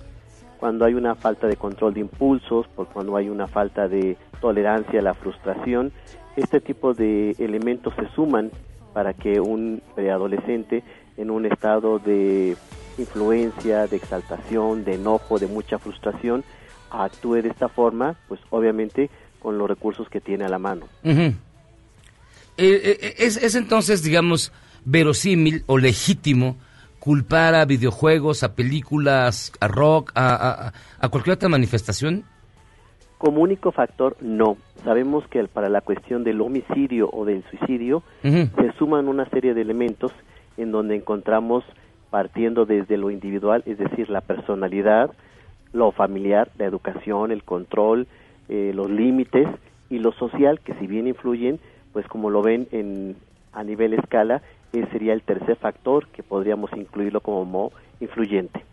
Cuando hay una falta de control de impulsos, por cuando hay una falta de tolerancia a la frustración, este tipo de elementos se suman para que un preadolescente en un estado de influencia, de exaltación, de enojo, de mucha frustración, actúe de esta forma, pues obviamente con los recursos que tiene a la mano.
Ujú. Eh, eh, es, es entonces, digamos, verosímil o legítimo culpar a videojuegos, a películas, a rock, a, a- a cualquier otra manifestación?
Como único factor, no. Sabemos que para la cuestión del homicidio o del suicidio se suman una serie de elementos en donde encontramos partiendo desde lo individual, es decir, la personalidad, lo familiar, la educación, el control, eh, los límites y lo social, que si bien influyen, pues como lo ven en, a nivel escala, ese sería el tercer factor que podríamos incluirlo como influyente.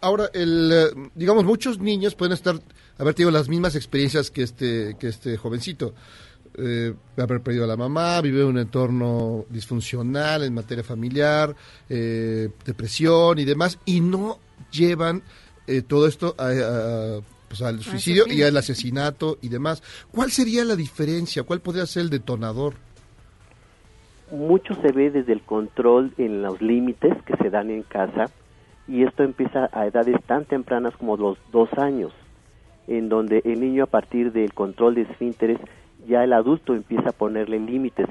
Ahora, el, eh, digamos, muchos niños pueden estar, haber tenido las mismas experiencias que este, que este jovencito. Eh, haber perdido a la mamá, vivir en un entorno disfuncional en materia familiar, eh, depresión y demás, y no llevan eh, todo esto a- a- pues, al suicidio y al asesinato y demás. ¿Cuál sería la diferencia? ¿Cuál podría ser el detonador?
mucho se ve desde el control en los límites que se dan en casa y esto empieza a edades tan tempranas como los dos años, en donde el niño a partir del control de esfínteres ya el adulto empieza a ponerle límites.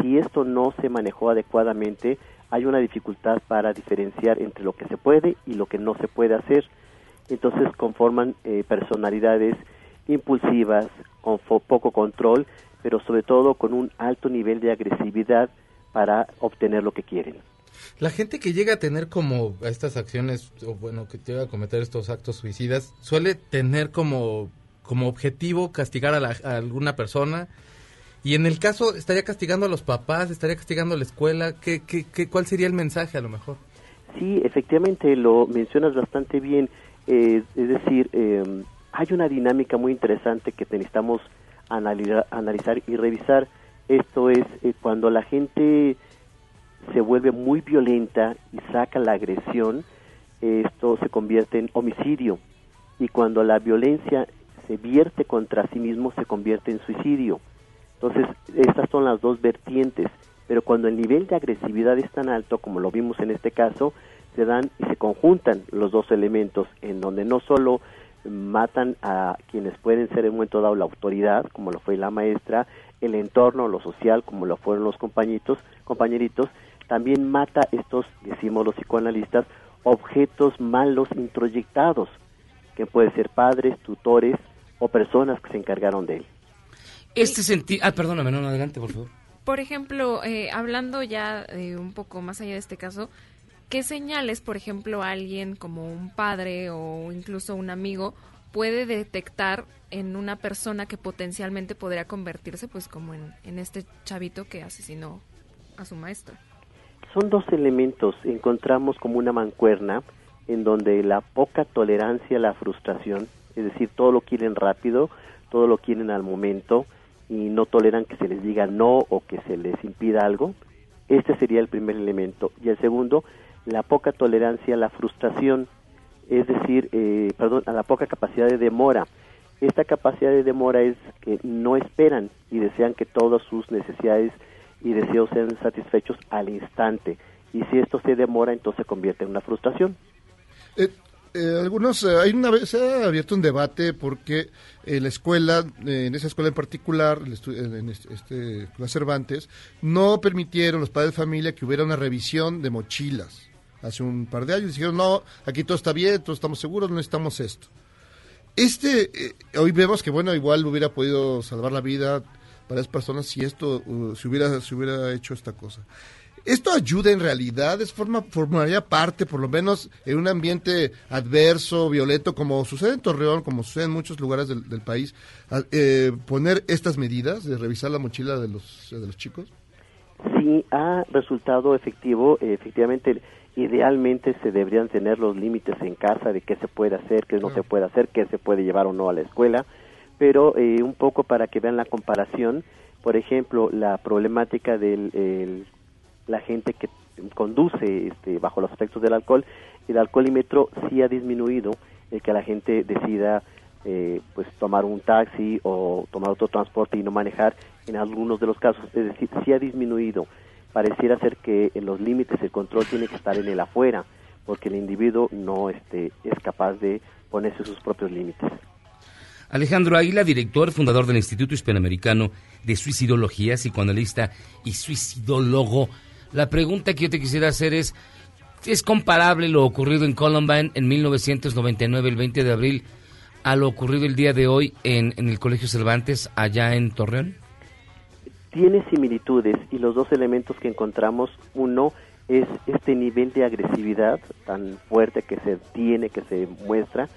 Si esto no se manejó adecuadamente, hay una dificultad para diferenciar entre lo que se puede y lo que no se puede hacer. Entonces conforman eh, personalidades impulsivas, con poco control, pero sobre todo con un alto nivel de agresividad para obtener lo que quieren.
La gente que llega a tener como estas acciones, o bueno, que llega a cometer estos actos suicidas, suele tener como, como objetivo castigar a, la- alguna persona. Y en el caso, ¿estaría castigando a los papás? ¿Estaría castigando a la escuela? ¿Qué, qué, qué, ¿Cuál sería el mensaje a lo mejor?
Sí, efectivamente lo mencionas bastante bien. Es decir, eh, hay una dinámica muy interesante que necesitamos analizar, analizar y revisar. Esto es eh, cuando la gente se vuelve muy violenta y saca la agresión, esto se convierte en homicidio. Y cuando la violencia se vierte contra sí mismo, se convierte en suicidio. Entonces, estas son las dos vertientes. Pero cuando el nivel de agresividad es tan alto, como lo vimos en este caso, se dan y se conjuntan los dos elementos, en donde no solo matan a quienes pueden ser en un momento dado la autoridad, como lo fue la maestra, el entorno, lo social, como lo fueron los compañitos, compañeritos, también mata estos, decimos los psicoanalistas, objetos malos introyectados, que pueden ser padres, tutores o personas que se encargaron de él.
Este sentido... Ah, perdóname, no, no, adelante, por favor.
Por ejemplo, eh, hablando ya eh, un poco más allá de este caso, ¿qué señales, por ejemplo, alguien como un padre o incluso un amigo puede detectar en una persona que potencialmente podría convertirse, pues como en, en este chavito que asesinó a su maestro?
Son dos elementos. Encontramos como una mancuerna en donde la poca tolerancia a la frustración, es decir, todo lo quieren rápido, todo lo quieren al momento y no toleran que se les diga no o que se les impida algo. Este sería el primer elemento. Y el segundo, la poca tolerancia a la frustración, es decir, eh, perdón, a la poca capacidad de demora. Esta capacidad de demora es que no esperan y desean que todas sus necesidades y deseos sean satisfechos al instante. Y si esto se demora, entonces se convierte en una frustración.
Eh, eh, algunos, eh, hay una vez, se ha abierto un debate porque en la escuela, eh, en esa escuela en particular, en este, este, escuela Cervantes, no permitieron los padres de familia que hubiera una revisión de mochilas. Hace un par de años dijeron, no, aquí todo está bien, todos estamos seguros, no necesitamos esto. Este, eh, hoy vemos que, bueno, igual hubiera podido salvar la vida a varias personas si esto, uh, si hubiera, si hubiera hecho esta cosa. ¿Esto ayuda en realidad? ¿Es forma, ¿Formaría parte, por lo menos, en un ambiente adverso, violento, como sucede en Torreón, como sucede en muchos lugares del, del país, a- eh, poner estas medidas de revisar la mochila de los, de los chicos?
Si ha resultado efectivo, efectivamente, idealmente se deberían tener los límites en casa de qué se puede hacer, qué no se puede hacer, qué se puede llevar o no a la escuela, pero eh, un poco para que vean la comparación, por ejemplo, la problemática de la gente que conduce este, bajo los efectos del alcohol, el alcoholímetro sí ha disminuido el que la gente decida eh, pues tomar un taxi o tomar otro transporte y no manejar en algunos de los casos, es decir, sí ha disminuido. Pareciera ser que en los límites el control tiene que estar en el afuera, porque el individuo no este, es capaz de ponerse sus propios límites.
Alejandro Águila, director, fundador del Instituto Hispanoamericano de Suicidología, psicoanalista y suicidólogo. La pregunta que yo te quisiera hacer es, ¿es comparable lo ocurrido en Columbine en 1999, el 20 de abril, a lo ocurrido el día de hoy en, en el Colegio Cervantes, allá en Torreón?
Tiene similitudes y los dos elementos que encontramos, uno es este nivel de agresividad tan fuerte que se tiene, que se muestra,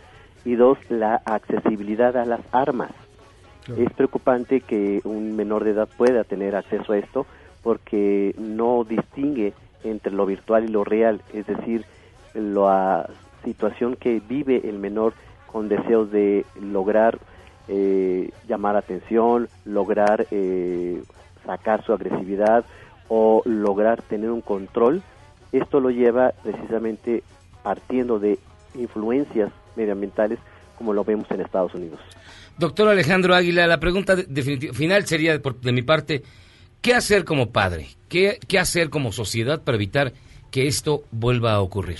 y dos, la accesibilidad a las armas.
Claro.
Es preocupante que un menor de edad pueda tener acceso a esto porque no distingue entre lo virtual y lo real, es decir, la situación que vive el menor con deseos de lograr eh, llamar atención, lograr eh, sacar su agresividad o lograr tener un control, esto lo lleva precisamente partiendo de influencias medioambientales como lo vemos en Estados Unidos.
Doctor Alejandro Águila, la pregunta de- definitiva- final sería por- de mi parte, ¿qué hacer como padre? ¿Qué, ¿Qué hacer como sociedad para evitar que esto vuelva a ocurrir?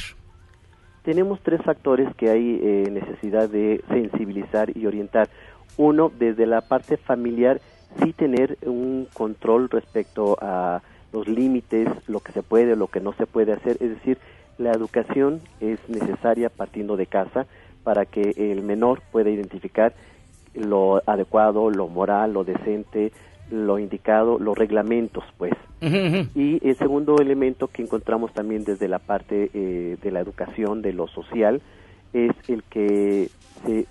Tenemos tres factores que hay eh, necesidad de sensibilizar y orientar. Uno, desde la parte familiar, sí tener un control respecto a los límites, lo que se puede, lo que no se puede hacer. Es decir, la educación es necesaria partiendo de casa para que el menor pueda identificar lo adecuado, lo moral, lo decente, lo indicado, los reglamentos, pues. Y el segundo elemento que encontramos también desde la parte eh, de la educación, de lo social, es el que se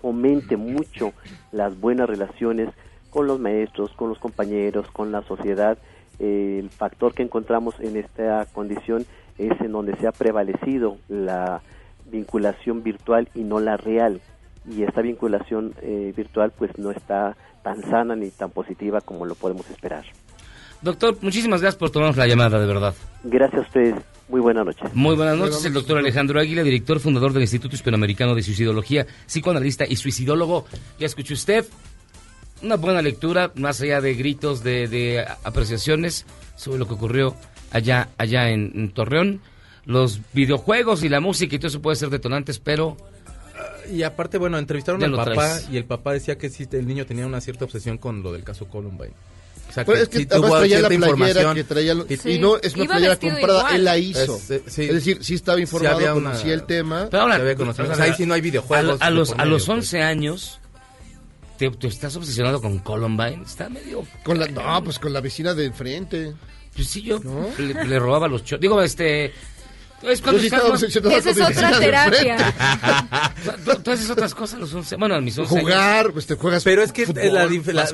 fomente mucho las buenas relaciones con los maestros, con los compañeros, con la sociedad. Eh, el factor que encontramos en esta condición es en donde se ha prevalecido la vinculación virtual y no la real. Y esta vinculación eh, virtual pues no está tan sana ni tan positiva como lo podemos esperar.
Doctor, muchísimas gracias por tomarnos la llamada, de verdad.
Gracias a ustedes. Muy buenas noches.
Muy buenas noches, el doctor Alejandro Águila, director fundador del Instituto Hispanoamericano de Suicidología, psicoanalista y suicidólogo. Ya escuchó usted una buena lectura, más allá de gritos, de, de apreciaciones sobre lo que ocurrió allá, allá en, en Torreón. Los videojuegos y la música y todo eso puede ser detonantes, pero
Y aparte, bueno, entrevistaron
Ya
al papá
traes.
y el papá decía que sí, el niño tenía una cierta obsesión con lo del caso Columbine. O sea,
Pues es que
sí
además
tuvo
traía la playera
información.
que traía lo-
Y-
y no es una
Iba
playera comprada,
igual.
él la hizo.
Es, eh, sí.
Es decir, sí estaba informado,
una-
conocía el tema.
Pero ahora,
Se había conocido.
o sea,
ahí sí no hay videojuegos
A, los, a los
pues.
11 años, te, te estás obsesionado con Columbine. Está medio.
Con la, no, pues con la vecina de enfrente.
Pues sí, yo le, le robaba los cho- Digo, este. Es cuando
Yo sí
estás
estaba
más-
obsesionado
Esa es otra terapia.
Tú, tú haces otras cosas a los 11. Bueno, a mis 11 años.
Jugar, pues te juegas
Pero es que
fútbol,
eh, la, dif- la-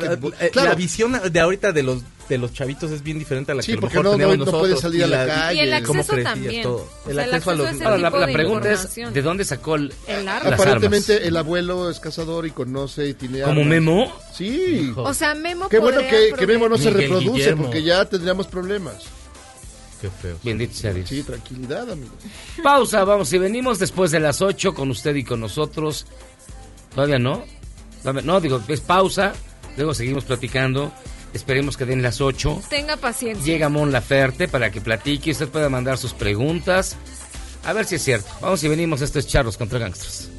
eh,
Claro.
la visión de ahorita de los de los chavitos es bien diferente a la
Sí,
que a lo
porque
mejor
no- no-
teníamos
no
nosotros.
puedes salir
y
a la calle.
Y el
cómo
acceso también.
todo.
O
El
sea, el
acceso a los...
acceso
Ahora, la, la pregunta es. ¿de dónde sacó el,
El
las
arma.
Aparentemente
armas?
el abuelo es cazador y conoce y tiene
¿Como. Memo?
Sí.
O sea, Memo
Qué bueno que, Memo no se reproduce porque ya tendríamos problemas.
Qué feo.
Bendito sea Dios.
Sí, tranquilidad, amigo.
Pausa, vamos. Si venimos después de las 8 con usted y con nosotros. Todavía no. Todavía- No, digo, es pausa. Luego seguimos platicando. Esperemos que den las 8.
Tenga paciencia.
Llega Mon Laferte para que platique. Usted pueda mandar sus preguntas. A ver si es cierto. Vamos y venimos. Esto es Charlos contra Gangsters.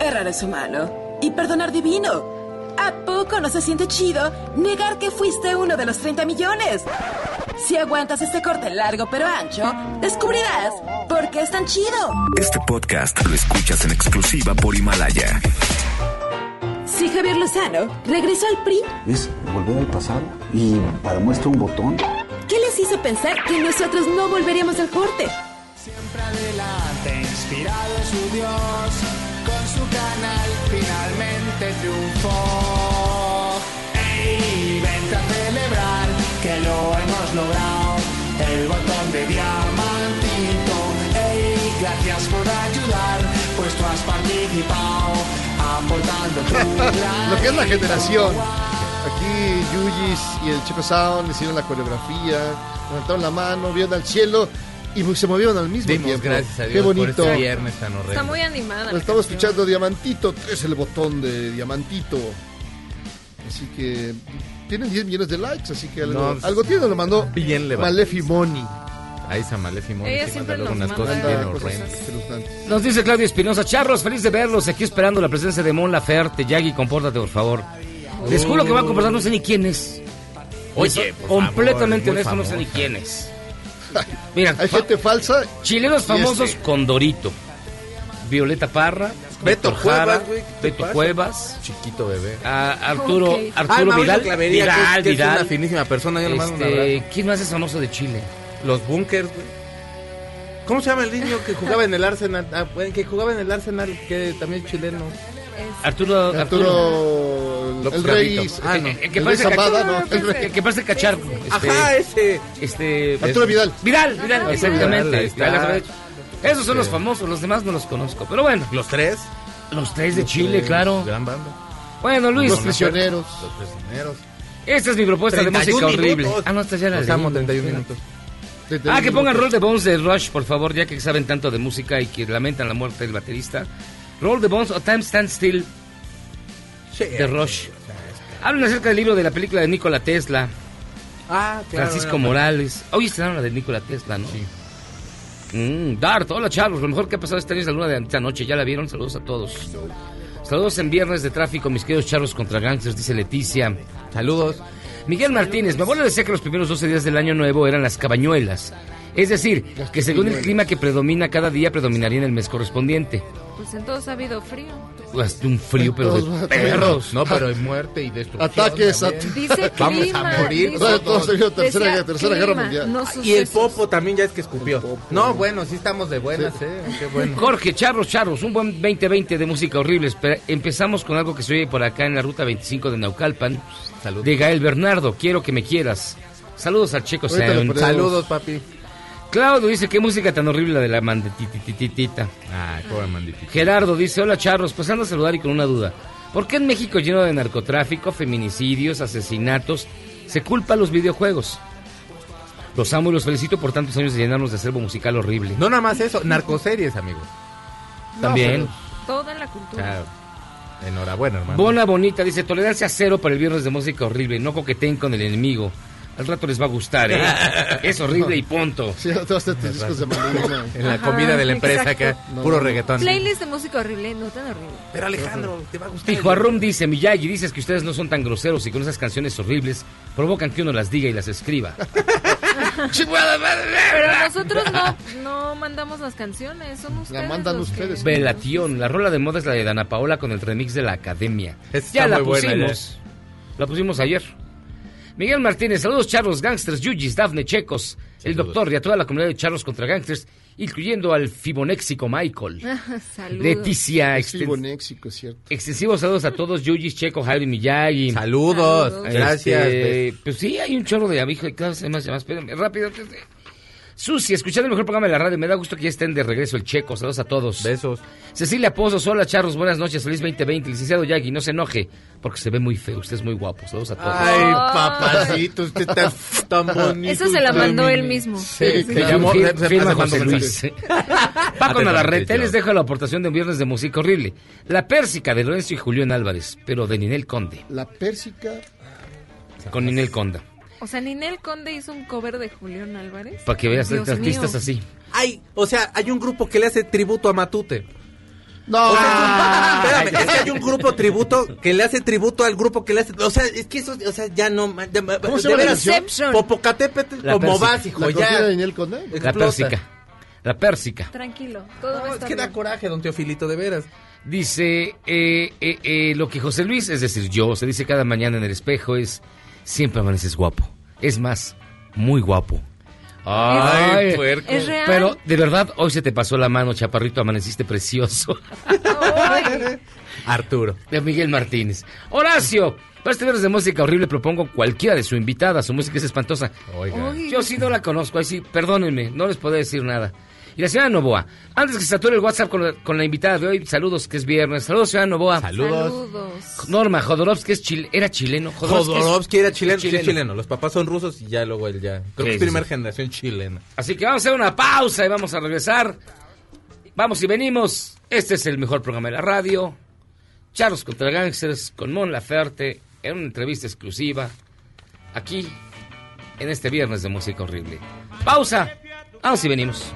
Errar es humano y perdonar divino. ¿A poco no se siente chido negar que fuiste uno de los 30 millones? Si aguantas este corte largo pero ancho, descubrirás por qué es tan chido.
Este podcast lo escuchas en exclusiva por Himalaya.
Si Javier Lozano regresó al PRI,
Es volver al pasado y para muestra un botón.
¿qué les hizo pensar que nosotros no volveríamos al corte?
Siempre adelante, inspirado en su Dios, con su canal finalmente triunfó. ¡Ey! Vente a celebrar que lo hemos logrado, el botón de diamantito. ¡Ey! Gracias por ayudar, pues tú has participado, aportando tu
Lo que es la generación. Aquí Yuyis y el Chico Sound hicieron la coreografía, levantaron la mano, vieron al cielo y se movieron al mismo
Dimos
tiempo.
gracias a Dios
Qué bonito.
por este viernes tan horrendo.
Está muy animada. la
Estamos
canción.
escuchando Diamantito, es el botón de Diamantito. Así que tienen 10 millones de likes, así que algo,
No, pues,
algo tiene, lo mandó
Bien le va.
Malefi Money.
Ahí está Malefimón.
Ella
que
siempre nos
unas
manda
cosas bien horrendas.
Nos dice Claudio Espinosa. Charlos, feliz de verlos. Aquí esperando la presencia de Mon Laferte. Yagi, compórtate, por favor. Les juro que va a comportar, no sé ni quién es.
Oye, por
completamente honesto, no sé ni quién es. Mira,
Hay gente falsa.
chilenos famosos
este.
con Dorito. Violeta Parra,
Beto
Jara,
Cuevas, güey, ¿qué te
Beto? Cuevas,
Chiquito bebé.
a Arturo,
Ok.
Arturo
Ah,
Vidal,
Clavería, que es-
Vidal,
que es
Vidal.
una finísima persona. Yo le mando un
Este. ¿Quién más es famoso de Chile?
Los bunkers, güey. ¿Cómo se llama el niño que jugaba en el Arsenal? Ah, que jugaba en el Arsenal, que también es chileno.
Arturo,
Arturo,
López
el rey. Ah,
El-
no.
el que
El
parece
Zambada,
cacharro,
no. El rey.
el que parece cacharro. este,
Ajá, ese.
Este,
Arturo
es-
Vidal.
Vidal, Vidal, exactamente. Vidal Azavedo. Esos son los famosos, los demás no los conozco. Pero bueno.
¿Los tres?
Los tres de
Los
Chile,
tres,
claro.
Gran banda.
Bueno, Luis.
Los prisioneros.
Los prisioneros.
Esta es mi propuesta de
31
música horrible.
minutos.
Ah, no, esta ya la leí.
31 minutos.
Ah, que pongan Roll the Bones de Rush, por favor, ya que saben tanto de música y que lamentan la muerte del baterista. Roll the Bones o Time Stand Still de Rush. Hablan acerca del libro de la película de Nikola Tesla,
Ah, claro.
Francisco
era-
Morales. Hoy estrenaron la de Nikola Tesla, ¿no? Sí. Dart, hola Charlos, lo mejor que ha pasado este año es la luna de esta noche, ya la vieron, saludos a todos. Saludos en viernes de tráfico, mis queridos charros contra gangsters, dice Leticia.
Saludos.
Miguel Martínez, mi abuelo decía que los primeros 12 días del año nuevo eran las cabañuelas. Es decir, que según el clima que predomina cada día, predominaría en el mes correspondiente.
Pues en todos ha habido frío.
Pues, un frío, pero de perros.
No, pero hay muerte y destrucción.
Ataques,
también.
at-
Dice
Vamos
clima,
a morir.
dice-
Todos, tercera, tercera guerra mundial.
no
Y el. Popo también ya es que escupió. No, bueno, sí estamos de buenas, ¿eh? Qué bueno.
Jorge, charros, charros, un buen 2020 de música horrible. Espera, empezamos con algo que se oye por acá en la ruta 25 de Naucalpan.
Saludos.
De Gael Bernardo, quiero que me quieras. Saludos al Checo.
Saludos, papi.
Claudio dice, qué música tan horrible la de la manditititita.
Ay, pobre manditito.
Gerardo dice, hola charros, pasando a saludar y con una duda. ¿Por qué en México lleno de narcotráfico, feminicidios, asesinatos, se culpa a los videojuegos? Los amo y los felicito por tantos años de llenarnos de acervo musical horrible.
No nada más eso, narcoseries, amigos.
También.
Toda la cultura.
Claro. Enhorabuena, hermano.
Bona Bonita dice, tolerancia cero para el viernes de música horrible, no coqueteen con el enemigo. Al rato les va a gustar, ¿eh? es horrible y punto.
Sí, todos estos discos de Maluma.
En la
Ajá,
comida de la empresa
exacto.
acá, puro reggaetón.
Playlist de música horrible, no tan horrible.
Pero Alejandro, te va a gustar.
Hijo Arrum dice, Miyagi, dices que ustedes no son tan groseros y con esas canciones horribles provocan que uno las diga y las escriba.
Pero nosotros no, no mandamos las canciones, son ustedes.
mandan
los que-
ustedes.
Velation, la rola de moda es la de Dana Paola con el remix de la Academia.
Esa
ya
está
la
muy buena,
pusimos. La pusimos ayer. Miguel Martínez, saludos charros, gangsters, yuyis, Dafne, checos, el doctor y a toda la comunidad de charros contra gangsters, incluyendo al fibonéxico Michael.
Saludos.
Leticia, exten-
fibonéxico, cierto.
extensivos saludos a todos, Yuyis, Checo, Javi Miyagi.
Saludos.
Saludos.
Gracias.
Este, pues sí, hay un chorro de abijo y cada vez más llamadas. Espérenme, rápido. Susi, escuchando el mejor programa de la radio, me da gusto que ya estén de regreso el Checo. Saludos a todos.
Besos.
Cecilia Pozos, hola charros, buenas noches, feliz 2020. Licenciado Yagi, no se enoje, porque se ve muy feo, usted es muy guapo. Saludos a todos.
Ay, papacito, usted está tan bonito.
Eso se la mandó él mismo.
Sí, llamó
Fir-
se
firma José Luis. Paco Navarrete, les dejo la aportación de un viernes de música horrible. La Pérsica de Lorenzo y Julián Álvarez, pero de Ninel Conde,
La Pérsica.
con Ninel Conda.
O sea, Ninel Conde hizo un cover de Julián Álvarez.
Para que veas
Dios
artistas
mío.
así.
Ay, o sea, hay un grupo que le hace tributo a Matute.
No,
O sea, espérame, es que hay un grupo tributo que le hace tributo al grupo que le hace. O sea, es que eso, o sea, ya no. ya-
¿Cómo se
de
llama la.
Popocatépetl,
La
como vas, hijo,
la
ya.
de Daniel Conde.
La. Pérsica. La Pérsica.
Tranquilo, todo va a
No, es
estar
que da
bien.
coraje, don Teofilito, de veras.
Dice, eh, eh, eh, lo que José Luis, es decir, yo, se dice cada mañana en el espejo es, siempre amaneces guapo. Es más, muy guapo. Ay,
puerco.
Es real.
Pero, de verdad, hoy se te pasó la mano, chaparrito, amaneciste precioso.
Arturo.
De Miguel Martínez. Horacio, para este viernes de música horrible propongo cualquiera de su invitada, su música es espantosa.
Oiga.
Yo sí no la conozco, ahí sí, perdónenme, no les puedo decir nada. Y la señora Novoa, antes que se sature el WhatsApp con la, con la invitada de hoy, saludos que es viernes. Saludos, señora Novoa.
Saludos.
Saludos.
Norma, Jodorowsky es chil- era chileno. Jodorowsky es-
Jodorowsky era chileno,
es
sí, chileno. Los papás son rusos y ya luego él ya. Creo que es primera generación chilena.
Así que vamos a hacer una pausa y vamos a regresar. Vamos y venimos. Este es el mejor programa de la radio. Charlos contra Gangsters con Mon Laferte en una entrevista exclusiva. Aquí, en este viernes de música horrible. Pausa. Vamos y venimos.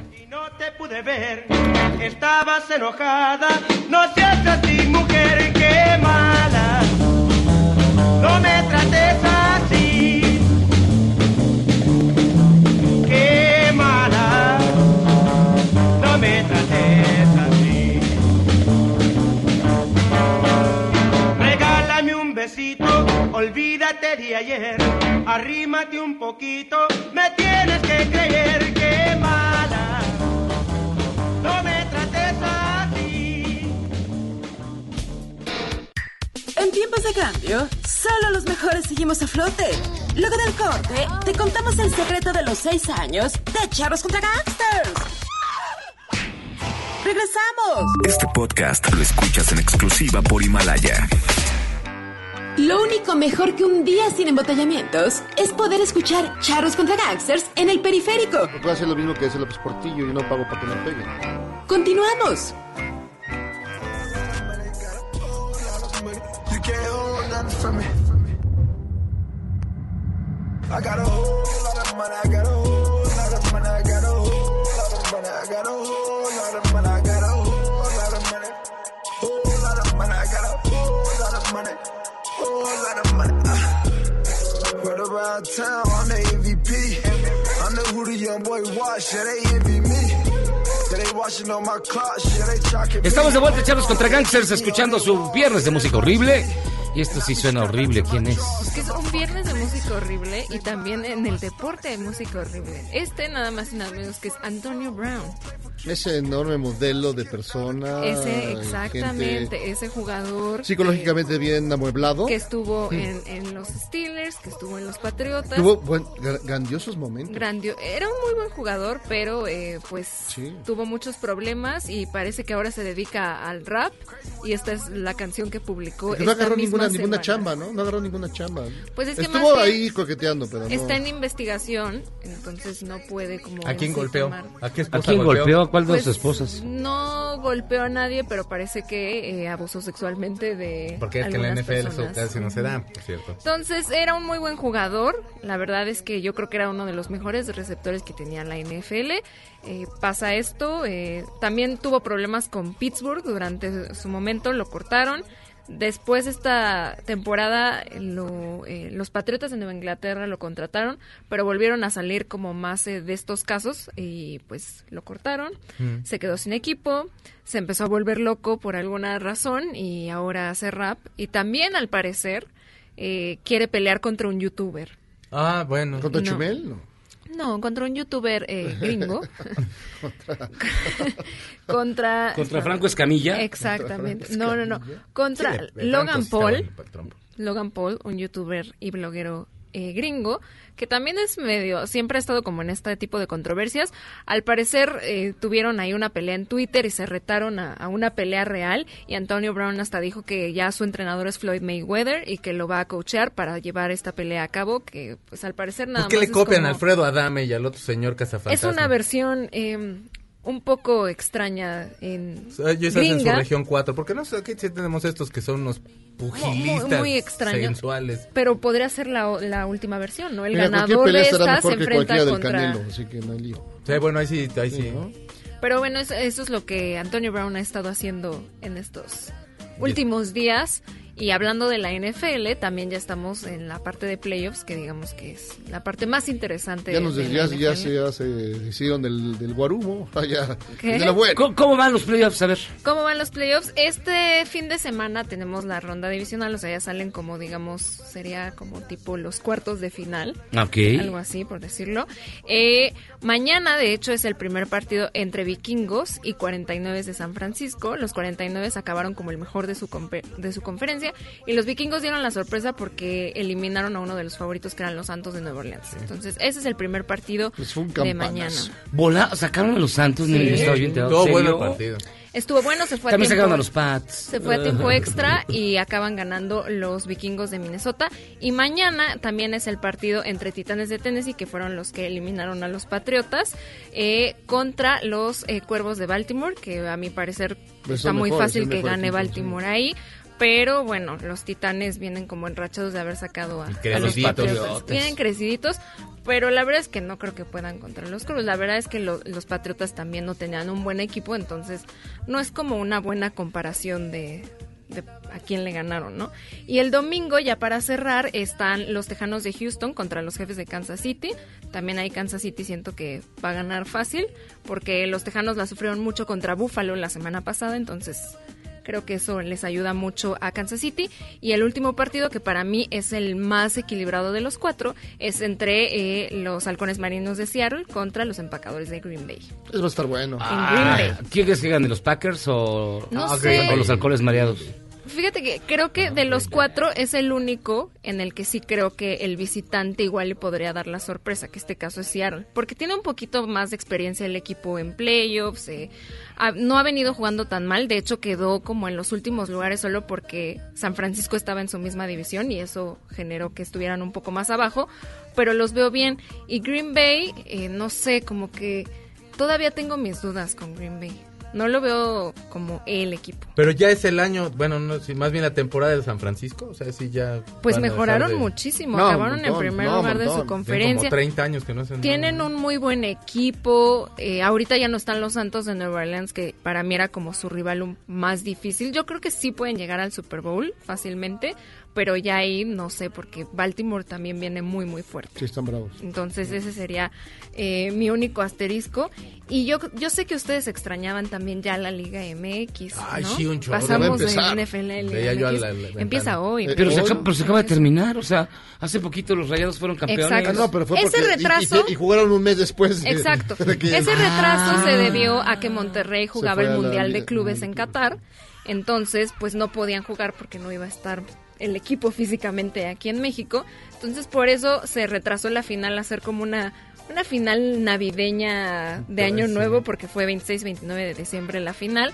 No te pude ver, estabas enojada. No seas así, mujer, qué mala. No me trates así. Qué mala. No me trates así. Regálame un besito olvídate de ayer, arrímate un poquito, me tienes que creer que mala, no me trates así.
En tiempos de cambio, solo los mejores seguimos a flote. Luego del corte, te contamos el secreto de los seis años de Charros contra Gangsters. ¡Regresamos!
Este podcast lo escuchas en exclusiva por Himalaya.
Lo único mejor que un día sin embotellamientos es poder escuchar Charros contra Gangsters en el periférico.
Puedo hacer lo mismo que hace López Portillo y no pago para que me peguen.
Continuamos.
You can't hold nothing from me. I got a whole lot of money, I got a whole lot of money, I got a whole around town, I'm the MVP. I'm the who the young boy watch, yeah, they envy me.
Estamos de vuelta, Charlos contra Gangsters, escuchando su viernes de música horrible. Y esto sí suena horrible. ¿Quién es?
Es que es un viernes de música horrible y también en el deporte de música horrible. Este nada más y nada menos que es Antonio Brown.
Ese enorme modelo de persona.
Ese, exactamente, ese jugador
Psicológicamente bien amueblado.
que estuvo
Mm.
en, en los Steelers, que estuvo en los Patriotas.
Tuvo buen- gra- grandiosos momentos.
Grandio era un muy buen jugador, pero eh, pues
Sí.
tuvo muchos problemas y parece que ahora se dedica al rap y esta es la canción que publicó.
No agarró
misma
ninguna, ninguna chamba, ¿no? No agarró ninguna chamba.
Pues es que
Estuvo
más
ahí coqueteando, pero no.
Está en investigación, entonces no puede como...
¿A quién golpeó? ¿A qué
¿A
esposa
quién golpeó? ¿A cuál de
Pues,
sus esposas?
No golpeó a nadie, pero parece que eh, abusó sexualmente de
Porque es que en la NFL eso no se da, por cierto.
Entonces era un muy buen jugador. La verdad es que yo creo que era uno de los mejores receptores que tenía la NFL. Eh, pasa esto. eh, también tuvo problemas con Pittsburgh durante su momento. Lo cortaron. Después de esta temporada lo, eh, los Patriotas de Nueva Inglaterra lo contrataron, pero volvieron a salir como más eh, de estos casos y pues lo cortaron.
Mm.
Se quedó sin equipo, se empezó a volver loco por alguna razón y ahora hace rap. Y también al parecer eh, quiere pelear contra un youtuber.
Ah, bueno.
¿Contra
No.
Chumel? No.
No, contra un youtuber eh, gringo. contra...
¿Contra Franco Escamilla?
Exactamente. No, no, no. Contra
Sí,
Logan Paul. Logan Paul, un youtuber y bloguero eh, gringo, que también es medio, siempre ha estado como en este tipo de controversias. Al parecer eh, tuvieron ahí una pelea en Twitter y se retaron a, a una pelea real y Antonio Brown hasta dijo que ya su entrenador es Floyd Mayweather y que lo va a coachear para llevar esta pelea a cabo, que pues al parecer nada
¿Por qué
más
le copian
como-
Alfredo Adame y al otro señor cazafantasma?
Es una versión eh, un poco extraña en
O sea, su región 4. Porque no sé, aquí sí tenemos estos que son unos pugilistas
muy extraño.
sensuales.
Pero podría ser la, la última versión, ¿no? El
Mira,
ganador de
estará
esta
mejor
se enfrenta contra...
Canelo, así que no hay lío.
Sí, bueno, ahí sí, ahí sí.
Pero bueno, eso, eso es lo que Antonio Brown ha estado haciendo en estos últimos días. Y hablando de la NFL, también ya estamos en la parte de playoffs, que digamos que es la parte más interesante.
Ya, nos,
de
ya, ya se, ya se hicieron del, del guarumo. Ya,
¿Qué?
de la buena.
¿Cómo, cómo van los playoffs? A ver.
¿Cómo van los playoffs? Este fin de semana tenemos la ronda divisional, o sea, ya salen como, digamos, sería como tipo los cuartos de final.
Ok.
Algo así, por decirlo. Eh, mañana, de hecho, es el primer partido entre vikingos y 49 de San Francisco. Los 49 acabaron como el mejor de su, de su conferencia y los vikingos dieron la sorpresa porque eliminaron a uno de los favoritos que eran los Santos de Nueva Orleans. Entonces, ese es el primer partido
Pues fue un
de mañana.
Vola, sacaron a los Santos,
Sí.
yo estaba bien.
Todo bueno partido.
Estuvo bueno, se fue
También
a tiempo.
sacaron a los Pats.
Se fue a tiempo extra y acaban ganando los vikingos de Minnesota. Y mañana también es el partido entre Titanes de Tennessee, que fueron los que eliminaron a los Patriotas, eh, contra los eh, Cuervos de Baltimore, que a mi parecer
Pues
está muy
mejores,
fácil que gane
sí.
Baltimore ahí. Pero bueno, los Titanes vienen como enrachados de haber sacado a, a los. Patriotas. Vienen creciditos, pero la verdad es que no creo que puedan contra los Cuervos. La verdad es que lo- los Patriotas también no tenían un buen equipo, entonces no es como una buena comparación de, de a quién le ganaron, ¿no? Y el domingo, ya para cerrar, están los Tejanos de Houston contra los jefes de Kansas City. También ahí Kansas City siento que va a ganar fácil, porque los Tejanos la sufrieron mucho contra Buffalo la semana pasada, entonces Creo que eso les ayuda mucho a Kansas City. Y el último partido, que para mí es el más equilibrado de los cuatro, es entre eh, los halcones marinos de Seattle contra los empacadores de Green Bay.
Eso va a estar bueno.
Ah, ¿Quién crees que gane, los Packers o,
No
Ah,
sé.
o los alcoholes mareados?
Fíjate que creo que de los cuatro es el único en el que sí creo que el visitante igual le podría dar la sorpresa, que este caso es Seattle, porque tiene un poquito más de experiencia el equipo en playoffs, eh, ha- no ha venido jugando tan mal, de hecho quedó como en los últimos lugares solo porque San Francisco estaba en su misma división y eso generó que estuvieran un poco más abajo, pero los veo bien. Y Green Bay, eh, no sé, como que todavía tengo mis dudas con Green Bay. No lo veo como el equipo.
Pero ya es el año, bueno, no, sí, más bien la temporada de San Francisco, o sea, sí ya...
Pues mejoraron
de-
muchísimo,
No,
acabaron en primer
no,
lugar de su.
Tienen
conferencia.
como 30 años que no hacen
Tienen un muy buen equipo. eh, ahorita ya no están los Santos de Nueva Orleans, que para mí era como su rival más difícil. Yo creo que sí pueden llegar al Super Bowl fácilmente, pero ya ahí no sé, porque Baltimore también viene muy, muy fuerte.
Sí, están bravos.
Entonces ese sería eh, mi único asterisco. Y yo, yo sé que ustedes extrañaban también ya la Liga MX.
Ay,
¿no?
sí, un chorro.
Pasamos de. NFL a Liga
Veía yo a
MX.
la- la ventana.
Empieza hoy.
Pero se, acaba, pero se acaba de terminar, o sea, hace poquito los rayados fueron campeones.
Exacto.
Ah, no, pero fue
Ese
porque- y- y-
retraso-
Y, jugaron un mes después. de-
Exacto.
de que-
Ese retraso
Ah.
se debió a que Monterrey jugaba el
la
Mundial de Clubes en Qatar. Entonces, pues no podían jugar porque no iba a estar el equipo físicamente aquí en México. Entonces, por eso se retrasó la final a ser como una una final navideña de Año Nuevo porque fue 26-29 de diciembre la final.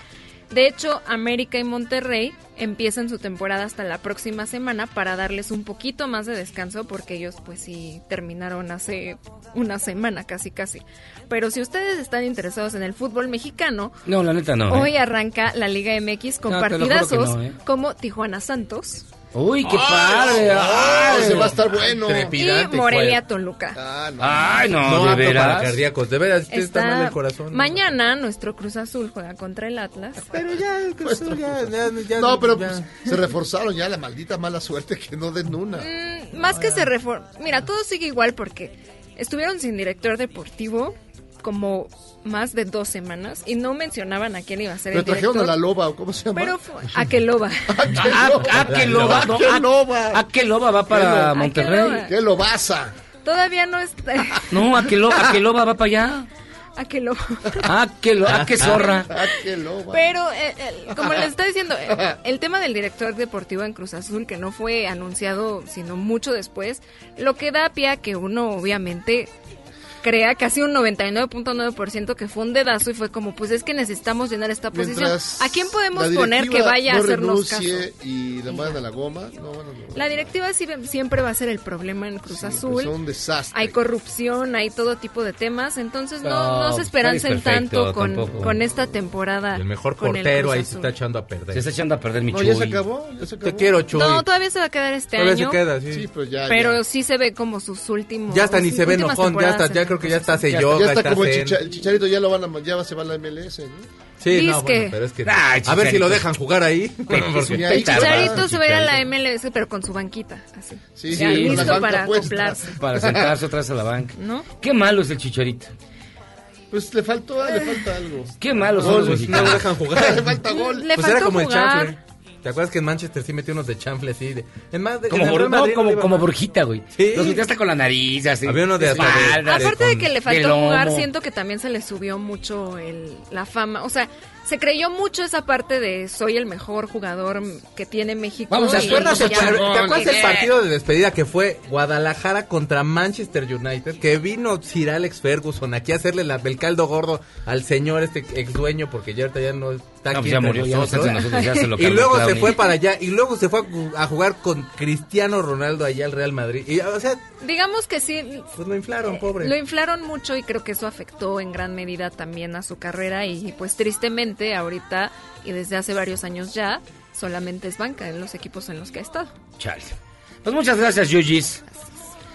De hecho, América y Monterrey empiezan su temporada hasta la próxima semana para darles un poquito más de descanso porque ellos pues sí terminaron hace una semana casi casi. Pero si ustedes están interesados en el fútbol mexicano,
No, la neta no. ¿eh?
hoy arranca la Liga MX con
No,
partidazos
no, ¿eh?
como Tijuana Santos
Uy, qué
¡Ah!
padre.
¡Ah!
ay.
ese va a estar bueno.
y Morelia. Toluca.
Ah, no.
Ay, no,
No,
de veras.
cardíacos, de veras, está, mal el corazón.
mañana nuestro Cruz Azul juega contra el Atlas.
Pero ya, ya, ya, ya-
No, pero
ya.
pues, se reforzaron ya la maldita mala suerte que no den una.
Mm, más que se reforma. Mira, todo sigue igual porque estuvieron sin director deportivo como más de dos semanas y no mencionaban a quién iba a ser
Pero
el
trajeron a
director.
la loba, ¿o ¿cómo se llama?
Pero fue a loba.
Ah, ah, que loba, no,
¡Qué
ah,
loba!
ah, que loba va para
loba?
Monterrey.
¿A qué loba?
¡Qué lobaza!
Todavía no está.
No, a que loba, a que loba va para allá.
a que loba.
Ah, que lo, ah, que zorra.
¡Ah, qué loba!
Pero, eh, eh, como les estaba diciendo, eh, el tema del director deportivo en Cruz Azul, que no fue anunciado sino mucho después, lo que da pie a que uno obviamente crea casi un 99.9% que fue un dedazo y fue como, pues es que necesitamos llenar esta posición.
Mientras
¿A quién podemos poner que vaya a
no
hacernos caso?
y la mandan a la goma, no a
La directiva sí- siempre va a ser el problema en Cruz
Siempre
Azul.
son un desastre.
Hay corrupción, hay todo tipo de temas, entonces no,
No,
no se esperancen
perfecto,
tanto con, esta temporada.
El mejor
el
portero ahí se está echando a perder.
Se está echando a perder mi
No, ya se
Chuy.
acabó, ya se acabó.
Te quiero, Chuy.
No, todavía se va a quedar este
Todavía
año.
se queda, sí.
Sí, pero ya,
pero
ya.
sí se ve como sus últimos.
Ya está, ni se ve enojón, ya está,
temporadas
ya creo que ya
Cruz
está,
Azul.
se
Ya,
yoga,
está como el, chicha- el chicharito, ya lo van a, ya se va a la MLS, ¿no?
Sí, no, bueno, pero es que...
Ay,
a ver si lo dejan jugar ahí.
El Chicharito se va a ir a la MLS, pero con su banquita, así.
Sí,
Ya,
sí,
listo
la
para acoplarse,
Para sentarse vez a la banca.
¿no?
Qué malo es el chicharito.
Pues le faltó, le falta algo.
Qué malos son los
Gol, no lo
mexicanos.
dejan jugar.
le falta gol.
Le
pues
faltó
era como el
jugar.
¿Te acuerdas que en Manchester sí metió unos de chanfle así? De, en más de,
Como,
en
no, como,
no
como Borjita, güey.
Sí.
Los metía hasta con la nariz, así.
Había uno de hasta de-
Aparte de que le faltó jugar, siento que también se le subió mucho el, la fama. O sea, se creyó mucho esa parte de soy el mejor jugador que tiene México.
Vamos
¿Te acuerdas,
y
el, ¿te acuerdas el partido de despedida que fue Guadalajara contra Manchester United? Que vino Sir Alex Ferguson aquí a hacerle la- el caldo gordo al señor, este ex dueño, porque ya ahorita ya no está
No,
aquí
ya
entre
murió, ya no está
nosotros.
entre nosotros, ya se lo
y luego se fue para allá, y luego se fue a, ju- a jugar con Cristiano Ronaldo allá al Real Madrid. Y, o sea,
Digamos que sí,
pues lo inflaron, pobre.
Lo inflaron mucho y creo que eso afectó en gran medida también a su carrera y pues tristemente ahorita y desde hace varios años ya solamente es banca en los equipos en los que ha estado.
Chale. Pues muchas gracias, Yuyis.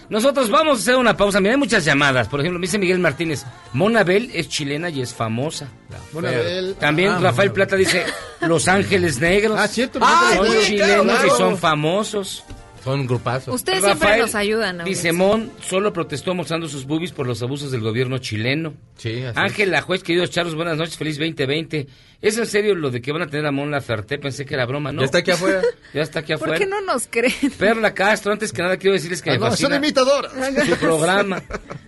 Nosotros vamos a hacer una pausa. Mira, hay muchas llamadas. Por ejemplo, me dice Miguel Martínez, Monabel es chilena y es famosa.
Monabel.
También
Ah,
Rafael
Monabel.
Plata dice, Los Ángeles Negros
Ah, cierto,
son chilenos y son famosos.
Son grupazos.
Ustedes siempre nos ayudan.
Dice. Mon, solo protestó mostrando sus boobies por los abusos del gobierno chileno.
Sí, así
Ángel La Juez, queridos Charlos, buenas noches, feliz 2020. ¿Es en serio lo de que van a tener a Mon Laferte? Pensé que era broma, ¿no?
Ya está aquí afuera.
ya está aquí
¿Por
afuera.
qué no nos creen?
Perla Castro, antes que nada quiero decirles que
Ah,
me
no, son imitadoras.
su programa.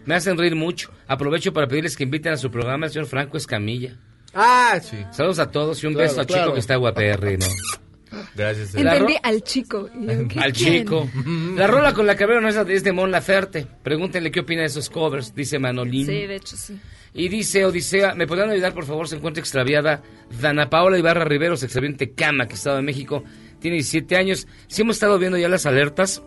Me hacen reír mucho. Aprovecho para pedirles que inviten a su programa al señor Franco Escamilla.
Ah, sí.
Saludos a todos y un
Claro,
beso al
claro.
chico que está guaperri, ¿no?
Gracias.
Entendí al chico. Y yo, ¿qué
Al chico. La rola con la cabrera no es, es de Mon Laferte. Pregúntenle qué opina de esos covers, dice Manolín.
Sí, de hecho sí.
Y dice Odisea, ¿me podrían ayudar por favor? Se encuentra extraviada Dana Paola Ibarra Rivero, se extravió en Tecama, que Estado de México. Tiene 17 años. Si hemos estado viendo ya las alertas.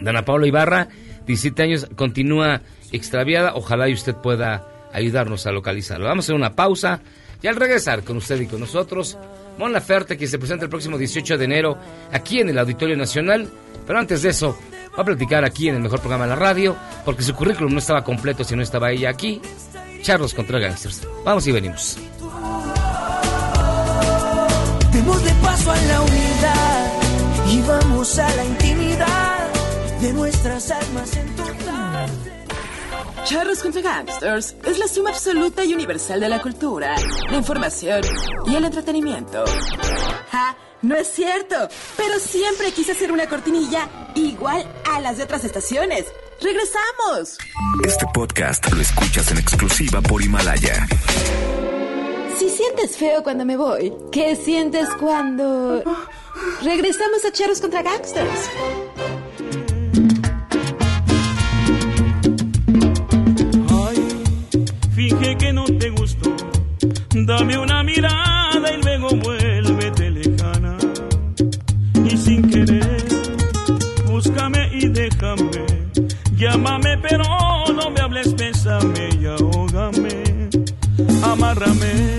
Dana Paola Ibarra, 17 años, continúa extraviada. Ojalá y usted pueda ayudarnos a localizarlo. Vamos a hacer una pausa y al regresar con usted y con nosotros, Mon Laferte, que se presenta el próximo 18 de enero aquí en el Auditorio Nacional. Pero antes de eso, va a platicar aquí en el mejor programa de la radio, porque su currículum no estaba completo si no estaba ella aquí. Charlos contra Gangsters. Vamos y venimos.
Démosle paso a la unidad y vamos a la intimidad de nuestras almas en total.
Charros contra Gangsters es la suma absoluta y universal de la cultura, la información y el entretenimiento. ¡Ja! No es cierto, pero siempre quise hacer una cortinilla igual a las de otras estaciones. ¡Regresamos!
Este podcast lo escuchas en exclusiva por Himalaya.
Si sientes feo cuando me voy, ¿qué sientes cuando... Regresamos a Charros contra Gangsters?
Dame una mirada y luego vuélvete lejana. Y sin querer, búscame y déjame. Llámame, pero no me hables, bésame y ahógame. Amárrame.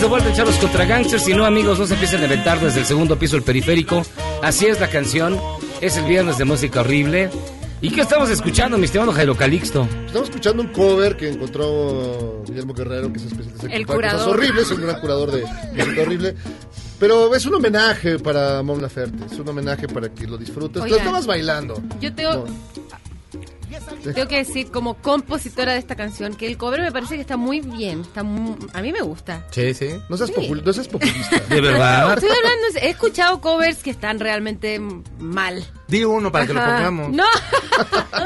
Estamos de vuelta en Charlos contra Gangsters. Si no, amigos, no se empiecen a inventar desde el segundo piso del periférico. Así es la canción. Es el viernes de música horrible. ¿Y qué estamos escuchando, mi estimado Jairo Calixto?
Estamos escuchando un cover que encontró Guillermo Guerrero, que es especialista en cosas
curador.
horribles, un gran curador de música horrible. Pero es un homenaje para Mon Laferte, es un homenaje para que lo disfrutes. Lo
Oigan.
estabas bailando.
Yo tengo, tengo que decir como compositora de esta canción que el cover me parece que está muy bien. Está mu- a mí me gusta.
Sí, sí.
No seas,
Sí.
popul- no seas populista.
¿De verdad?
Estoy hablando, he escuchado covers que están realmente mal.
Di uno para que lo pongamos.
No.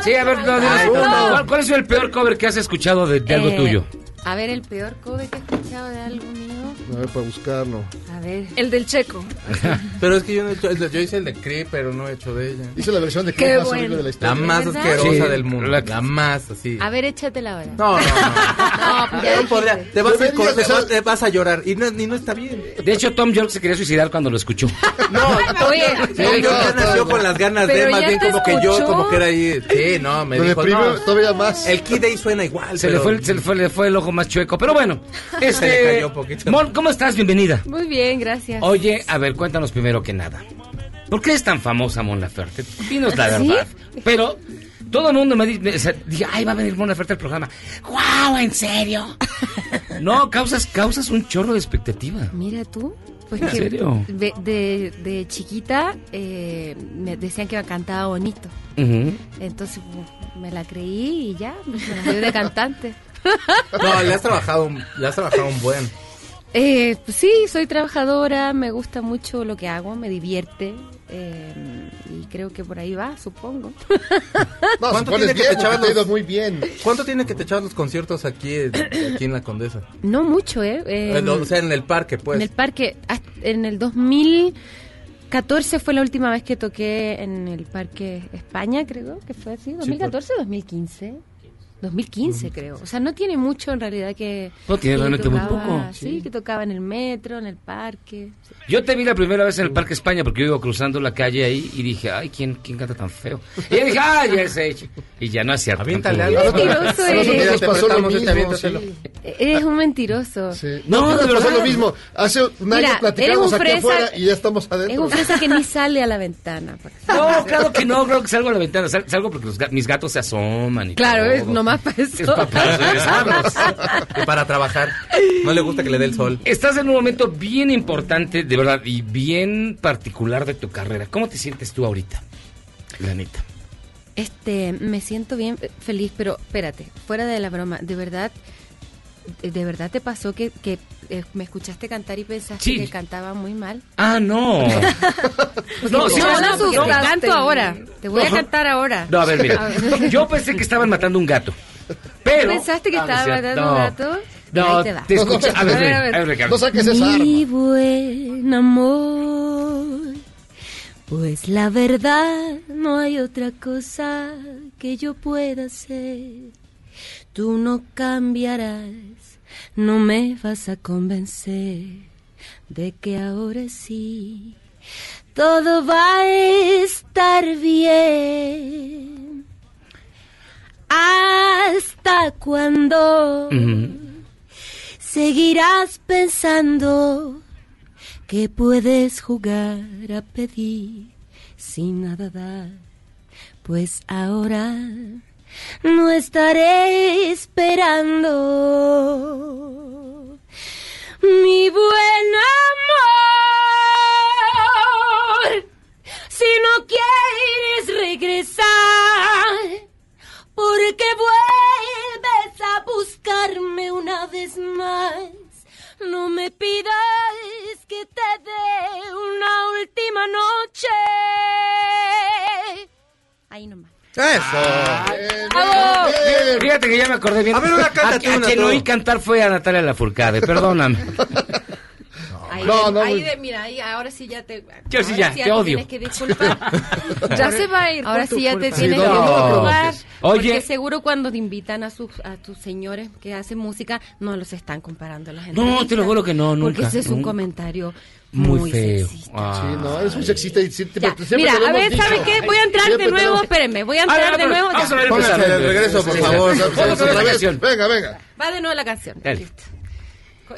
Sí, a ver, no, dinos
Ay,
uno.
no.
¿Cuál, cuál ha sido el peor cover que has escuchado de, de algo
Eh,
tuyo?
A ver, el peor cover que he escuchado de algo mío.
A ver, para buscarlo.
A ver.
El del checo.
Pero es que yo no he hecho, yo hice el de Cree, pero no he hecho de ella.
Hice la versión de Cree más
bueno.
horrible de la
La
historia.
más
¿Verdad?
asquerosa
Sí,
del mundo.
la-
La, más así.
A ver, échatela ahora.
No, no, no.
No, pues ya
No podría-
dijiste.
te, vas a,
Deberías,
te, vas, te vas a llorar y no, y no está bien.
De hecho, Tom York se quería suicidar cuando lo escuchó.
No,
Oye,
Sí, yo ya
no,
nació
no.
con las ganas de, más bien como que yo, como que era ahí. Sí, no, me
Lo
dijo,
todavía más.
el Kid Day suena igual.
Se, le fue, el- se le fue, le fue el ojo más chueco. Pero bueno, este.
le cayó poquito.
¿Cómo estás? Bienvenida.
Muy bien, gracias.
Oye, a ver, cuéntanos primero que nada. ¿Por qué es tan famosa Mon Laferte? Dinos la
¿Sí?
verdad. Pero todo el mundo me dice, dije, ay, va a venir Mon Laferte al programa. ¡Guau! ¿En serio? no, causas, causas un chorro de expectativa.
Mira tú. Pues
¿En
que
serio?
De, de, de chiquita eh, me decían que cantaba bonito.
Ujú.
Entonces pues, me la creí y ya, me la dio de cantante.
No, le has trabajado, le has trabajado un buen.
Eh, pues sí, soy trabajadora, me gusta mucho lo que hago, me divierte. eh, y creo que por ahí va, supongo.
No,
¿Cuánto
supones
tiene que
bien,
te
ido
los-
muy bien.
¿Cuánto tiene que te echar los conciertos aquí, aquí en la Condesa?
No mucho, ¿eh? Eh,
Eh, no, o sea, en el parque, pues.
En el parque, en el 2014 fue la última vez que toqué en el Parque España, creo que fue así. ¿2014 o 2015? 2015 creo. O sea, no tiene mucho en realidad que...
No, tiene
que
realmente muy
tocaba-
poco.
Sí, que tocaba en el metro, en el parque.
Yo te vi la primera vez en el Parque España porque yo iba cruzando la calle ahí y dije, ay, ¿quién, quién canta tan feo? Y yo dije, ay, ya es hecho. Y ya no es cierto.
Aviéntale algo.
Mentiroso eres.
te
pasó lo mismo, sí.
Eres un mentiroso.
No,
No,
pasó lo mismo. Hace un año
Mira,
platicamos aquí afuera y ya estamos
Es
adentro.
un fresa que ni sale a la ventana.
No, claro que no, creo que salgo a la ventana. Sal- salgo porque mis gatos se asoman. Y
Claro,
todo.
es nomás
Es pa- para regresarlos.
Y para trabajar. No le gusta que le dé el sol.
Estás en un momento bien importante, de verdad, y bien particular de tu carrera. ¿Cómo te sientes tú ahorita, Lanita?
Este, me siento bien feliz, pero espérate, fuera de la broma, de verdad, de, de verdad te pasó que, que eh, me escuchaste cantar y pensaste
Sí.
que cantaba muy mal.
Ah, no.
No,
sí,
no,
no,
no, canto ahora. Te voy a cantar ahora.
No, a ver, mira. Yo pensé que estaban matando un gato. Pero.
¿Pensaste que
No, no es
estaba
cierto.
matando un gato?
No,
Ahí te
te escucha. A ver, a ver, Ricardo.
No saques esa arma.
Mi buen amor, pues la verdad no hay otra cosa que yo pueda hacer. Tú no cambiarás, no me vas a convencer de que ahora sí todo va a estar bien. ¿Hasta cuando seguirás pensando que puedes jugar a pedir sin nada dar? Pues ahora no estaré esperando. Mi buen amor, si no quieres regresar, porque vuelves a buscarme una vez más. No me pidas que te dé una última noche. Ahí nomás.
Eso.
¡Bravo!
Fíjate que ya me acordé bien.
A ver, una cántate
a, a
una
quien
tú.
oí cantar fue a Natalia Lafourcade, perdóname.
Ahí,
No, no,
ahí de- mira, ahí, ahora sí ya te.
Yo sí ya, te odio.
Tienes que disculpar.
Ya se va a ir.
Ahora sí ya te tienes
Sí,
que
no,
disculpar.
Oye.
Porque seguro cuando te invitan a sus a tus señores que hacen música, no los están comparando a la gente.
No, te lo juro que no, nunca.
Porque ese es un comentario
Muy,
muy,
feo. Ah.
Sí, no, eres muy sexista y siempre,
Ya,
siempre
Mira, a ver, ¿sabes qué? Voy a entrar de nuevo, espérenme, voy a
A ver,
entrar de nuevo.
vamos
ya.
a ver el
Póngase
empezar.
de regreso, por favor.
sí. Vamos a ver
Otra
la
vez.
canción.
Venga, venga.
Va de nuevo la canción. Listo.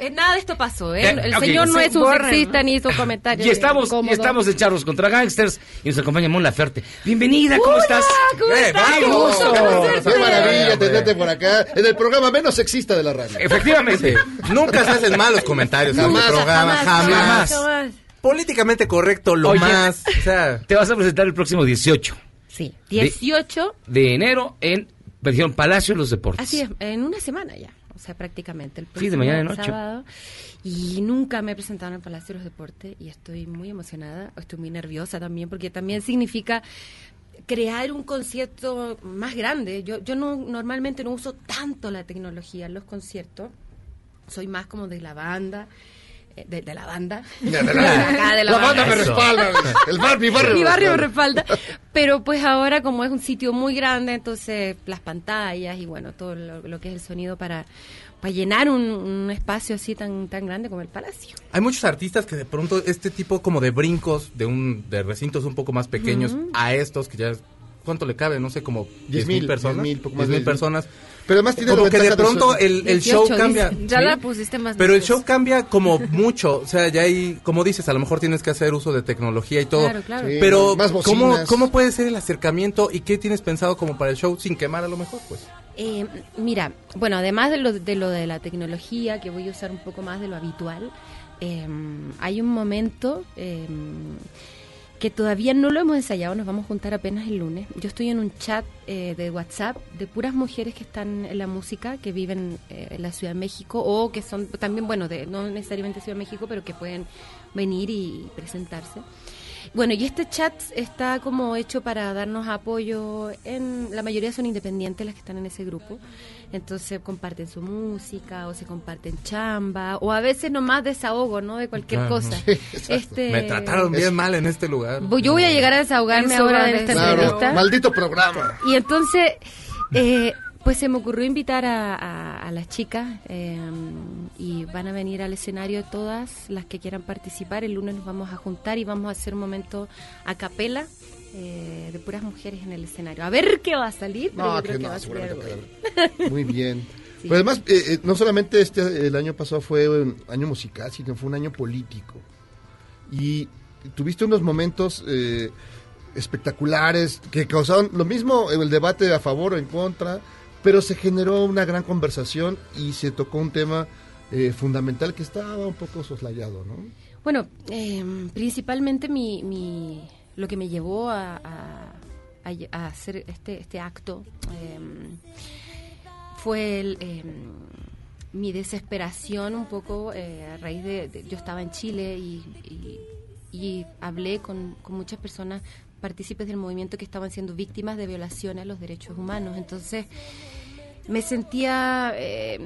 Eh, Nada de esto pasó, ¿eh?
Eh,
El
ok.
señor no
Sí,
es un
borren,
sexista
¿no?
ni hizo comentarios.
Y estamos, y
incómodos.
estamos de charros contra gangsters y nos acompaña Mon Laferte. Bienvenida, ¿cómo estás?
¿Cómo
Eh,
estás?
vamos.
Qué gusto
Qué
conocerte.
Qué maravilla tenerte por acá en el programa menos sexista de la radio.
Efectivamente.
Nunca se hacen malos comentarios en
Jamás,
el programa, jamás.
jamás.
Políticamente correcto, lo
Oye.
más. O sea,
Te vas a presentar el próximo 18
Sí, 18,
de enero en versión Palacio de los Deportes.
así es, en una semana ya. O sea, prácticamente. El
Sí, de
próximo
mañana en ocho.
sábado. Y nunca me he presentado en el Palacio de los Deportes y estoy muy emocionada. Estoy muy nerviosa también porque también significa crear un concierto más grande. Yo, yo no normalmente no uso tanto la tecnología en los conciertos. Soy más como de la banda. Eh, De, de la banda.
De la-
Acá de la
La banda me respalda. El bar, mi barrio.
Mi
me
barrio me
respalda.
Pero pues ahora como es un sitio muy grande, entonces las pantallas y bueno, todo lo, lo que es el sonido para, para llenar un, un espacio así tan, tan grande como el Palacio.
hay muchos artistas que de pronto este tipo como de brincos de un de recintos un poco más pequeños a estos que ya ¿cuánto le cabe? No sé, como 10
10,000,
mil personas.
10,000, poco más
10,000
de 10,000.
personas.
Pero además tiene
como
la
que de
de
pronto
ser-
el, el show
18
cambia.
dice.
Ya
¿sí?
la pusiste más
Pero el show cambia como mucho, o sea, ya hay, como dices, a lo mejor tienes que hacer uso de tecnología y todo.
Claro, claro.
Sí,
Pero,
más
¿cómo. ¿cómo puede ser el acercamiento y qué tienes pensado como para el show sin quemar a lo mejor? Pues
Eh, mira, bueno, además de lo, de lo de la tecnología, que voy a usar un poco más de lo habitual, eh, hay un momento eh, que todavía no lo hemos ensayado, nos vamos a juntar apenas el lunes. Yo estoy en un chat eh, de WhatsApp de puras mujeres que están en la música, que viven eh, en la Ciudad de México o que son también, bueno, de, no necesariamente Ciudad de México, pero que pueden venir y presentarse. Bueno, y este chat está como hecho para darnos apoyo. En la mayoría son independientes las que están en ese grupo. Entonces comparten su música o se comparten chamba o a veces nomás desahogo, ¿no? De cualquier
Claro.
cosa.
Sí,
este,
me trataron bien mal en este lugar.
Voy- Yo voy a llegar a desahogarme
En
ahora de
hogar,
esta
Claro,
entrevista.
maldito programa.
Y entonces, eh, Pues se me ocurrió invitar a, a- a las chicas eh, y van a venir al escenario todas las que quieran participar. El lunes nos vamos a juntar y vamos a hacer un momento a capela eh, de puras mujeres en el escenario. A ver qué va a salir, pero
No,
yo creo
que
que
no,
va a salir bueno.
Muy bien.
Sí.
Pero además, eh, eh, no solamente este el año pasado fue un año musical, sino fue un año político. Y tuviste unos momentos eh, espectaculares que causaron lo mismo el debate a favor o en contra, pero se generó una gran conversación y se tocó un tema fundamental que estaba un poco soslayado, ¿no?
Bueno, eh, principalmente mi, mi- lo que me llevó a, a- hacer este, este acto eh, fue el, eh, mi desesperación un poco eh, a raíz de, de- Yo estaba en Chile y, y- y hablé con, con muchas personas partícipes del movimiento que estaban siendo víctimas de violaciones a los derechos humanos. Entonces me sentía eh,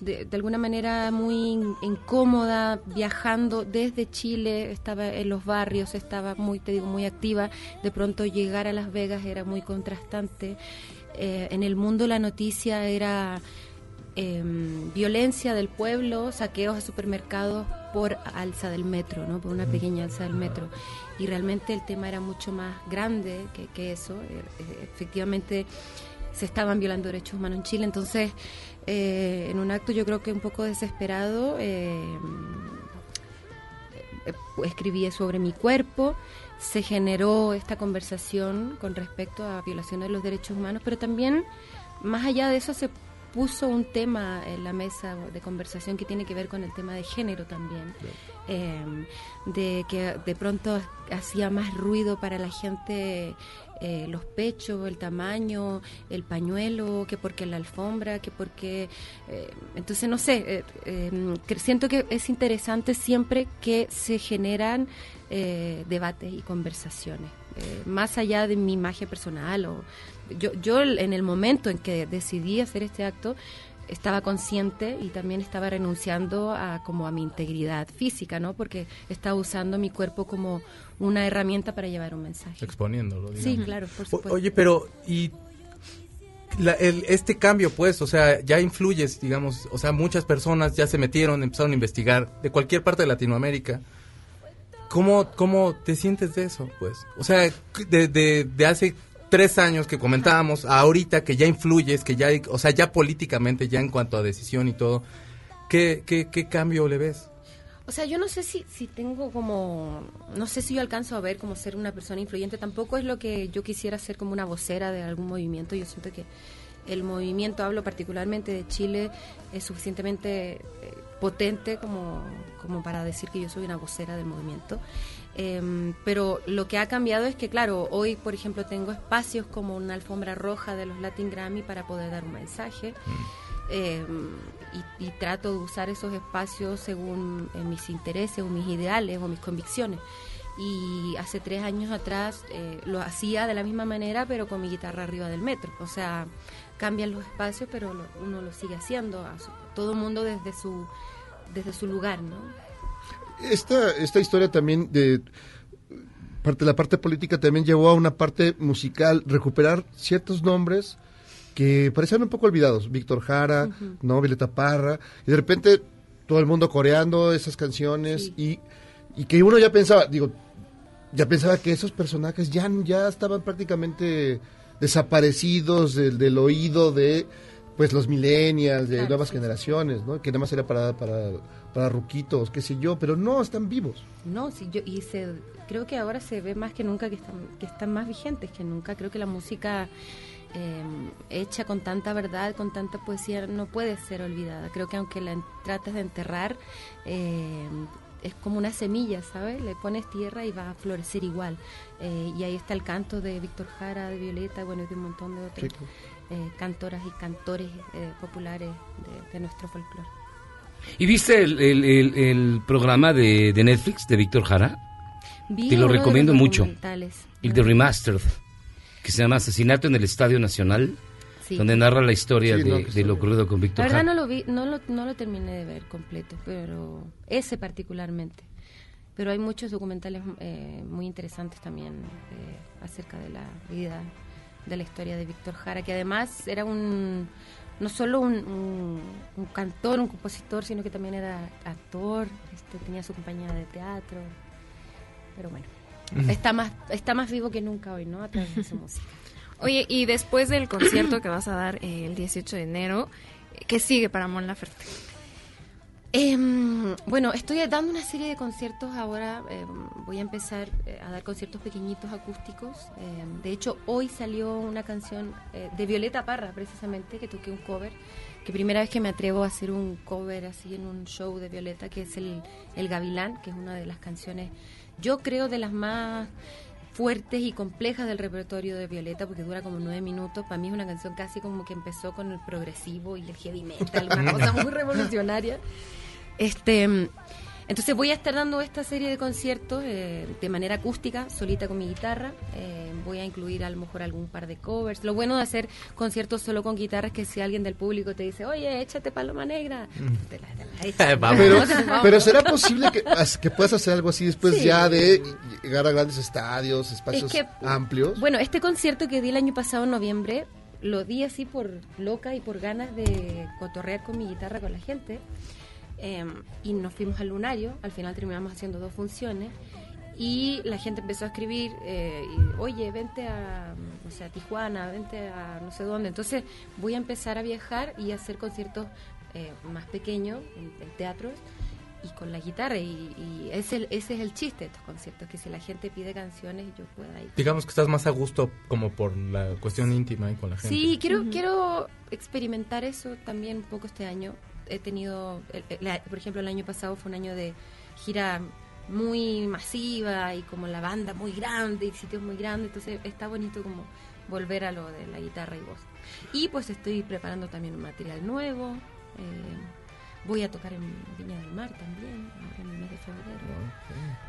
de, de alguna manera muy in- incómoda viajando desde Chile, estaba en los barrios, estaba muy, te digo, muy activa. De pronto llegar a Las Vegas era muy contrastante. Eh, en el mundo la noticia era eh, violencia del pueblo, saqueos a supermercados por alza del metro, ¿no? por una pequeña alza del metro. Y realmente el tema era mucho más grande que, que eso. Eh, eh, efectivamente se estaban violando derechos humanos en Chile. Entonces, eh, en un acto yo creo que un poco desesperado, eh, eh, escribí sobre mi cuerpo, se generó esta conversación con respecto a violaciones de los derechos humanos, pero también, más allá de eso, se puso un tema en la mesa de conversación que tiene que ver con el tema de género también. Eh, de que de pronto hacía más ruido para la gente eh, los pechos, el tamaño, el pañuelo, que porque la alfombra, que porque... eh, entonces, no sé, eh, que siento que es interesante siempre que se generan eh, debates y conversaciones. eh, más allá de mi imagen personal o yo, yo en el momento en que decidí hacer este acto estaba consciente y también estaba renunciando a como a mi integridad física, ¿no? Porque estaba usando mi cuerpo como una herramienta para llevar un mensaje.
Exponiéndolo.
Sí,
digamos.
claro, por
O-
supuesto.
Oye, pero y la- el- este cambio, pues, o sea, ya influyes, digamos, o sea, muchas personas ya se metieron, empezaron a investigar de cualquier parte de Latinoamérica. ¿Cómo, cómo te sientes de eso, pues? O sea, de, de, de hace tres años que comentábamos, ahorita que ya influyes, que ya, o sea, ya políticamente, ya en cuanto a decisión y todo, ¿qué, qué, qué cambio le ves?
O sea, yo no sé si, si tengo como, no sé si yo alcanzo a ver como ser una persona influyente, tampoco es lo que yo quisiera ser como una vocera de algún movimiento, yo siento que el movimiento, hablo particularmente de Chile, es suficientemente eh, potente como, como para decir que yo soy una vocera del movimiento. Em, pero lo que ha cambiado es que, claro, hoy, por ejemplo, tengo espacios como una alfombra roja de los Latin Grammy para poder dar un mensaje. Eh, y, y trato de usar esos espacios según eh, mis intereses o mis ideales o mis convicciones. Y hace tres años atrás eh, lo hacía de la misma manera, pero con mi guitarra arriba del metro. O sea, cambian los espacios, pero lo- uno lo sigue haciendo. todo el mundo desde su, desde su lugar, ¿no?
Esta, esta historia también de parte la parte política también llevó a una parte musical, recuperar ciertos nombres que parecían un poco olvidados. Víctor Jara,
Ujú.
¿no? Violeta Parra, y de repente todo el mundo coreando esas canciones y, y que uno ya pensaba, digo, ya pensaba que esos personajes ya, ya estaban prácticamente desaparecidos del, del oído de pues los millennials, de
Claro,
nuevas
sí,
generaciones, ¿no? Que nada más era para, para, para ruquitos, qué sé yo, pero no, están vivos.
No, sí, yo, y se, creo que ahora se ve más que nunca que están, que están más vigentes que nunca. Creo que la música eh, hecha con tanta verdad, con tanta poesía, no puede ser olvidada. Creo que aunque la trates de enterrar, eh, es como una semilla, ¿sabes? Le pones tierra y va a florecer igual. Eh, y ahí está el canto de Víctor Jara, de Violeta, bueno, y de un montón de otros
Sí.
eh, cantoras y cantores eh, populares de, de nuestro folclore.
¿Y viste el, el- el- el programa de, de Netflix de Víctor Jara?
Vi
Te lo recomiendo
los
mucho.
documentales.
El de Remastered, que se llama Asesinato en el Estadio Nacional,
Sí.
donde narra la historia
Sí,
de,
no,
de lo ocurrido con
La
Víctor
verdad
Jara.
no lo vi, no lo, no lo terminé de ver completo, pero ese particularmente. Pero hay muchos documentales eh, muy interesantes también eh, acerca de la vida de la historia de Víctor Jara, que además era un no solo un, un- un cantor, un compositor, sino que también era actor, este, tenía su compañía de teatro. Pero bueno, está más está más vivo que nunca hoy, ¿no? A través de su música.
Oye, y después del concierto que vas a dar eh, el 18 de enero, ¿qué sigue para Mon Laferte?
Em, bueno, estoy dando una serie de conciertos ahora. em, voy a empezar eh, a dar conciertos pequeñitos acústicos. Em, de hecho, hoy salió una canción eh, de Violeta Parra, precisamente, que toqué un cover. Que primera vez que me atrevo a hacer un cover así en un show de Violeta, que es el, el Gavilán, que es una de las canciones, yo creo, de las más fuertes y complejas del repertorio de Violeta porque dura como nueve minutos. Para mí es una canción casi como que empezó con el progresivo y el heavy metal, una cosa muy revolucionaria. Este, mm, entonces voy a estar dando esta serie de conciertos eh, de manera acústica, solita con mi guitarra. Eh, voy a incluir a lo mejor algún par de covers. Lo bueno de hacer conciertos solo con guitarra es que si alguien del público te dice, oye, échate paloma negra, te la, te la echas.
Pero, pero será posible que, que puedas hacer algo así después
Sí.
ya de llegar a grandes estadios, espacios
que-
amplios.
Bueno, este concierto que di el año pasado en noviembre, lo di así por loca y por ganas de cotorrear con mi guitarra con la gente. Eh, y nos fuimos al lunario, al final terminamos haciendo dos funciones. Y la gente empezó a escribir, eh, y, oye, vente a, o sea, a Tijuana, vente a no sé dónde. Entonces voy a empezar a viajar y a hacer conciertos eh, más pequeños en, en teatros y con la guitarra. Y, y ese, ese es el chiste de estos conciertos, que si la gente pide canciones yo pueda ir.
Digamos que estás más a gusto como por la cuestión íntima y con la gente.
Sí, quiero, quiero experimentar eso también un poco este año. He tenido, el- la- por ejemplo, el año pasado fue un año de gira muy masiva y como la banda muy grande y sitios muy grandes, entonces está bonito como volver a lo de la guitarra y voz. Y pues estoy preparando también un material nuevo. eh, voy a tocar en Viña del Mar también, ahora en el mes de febrero.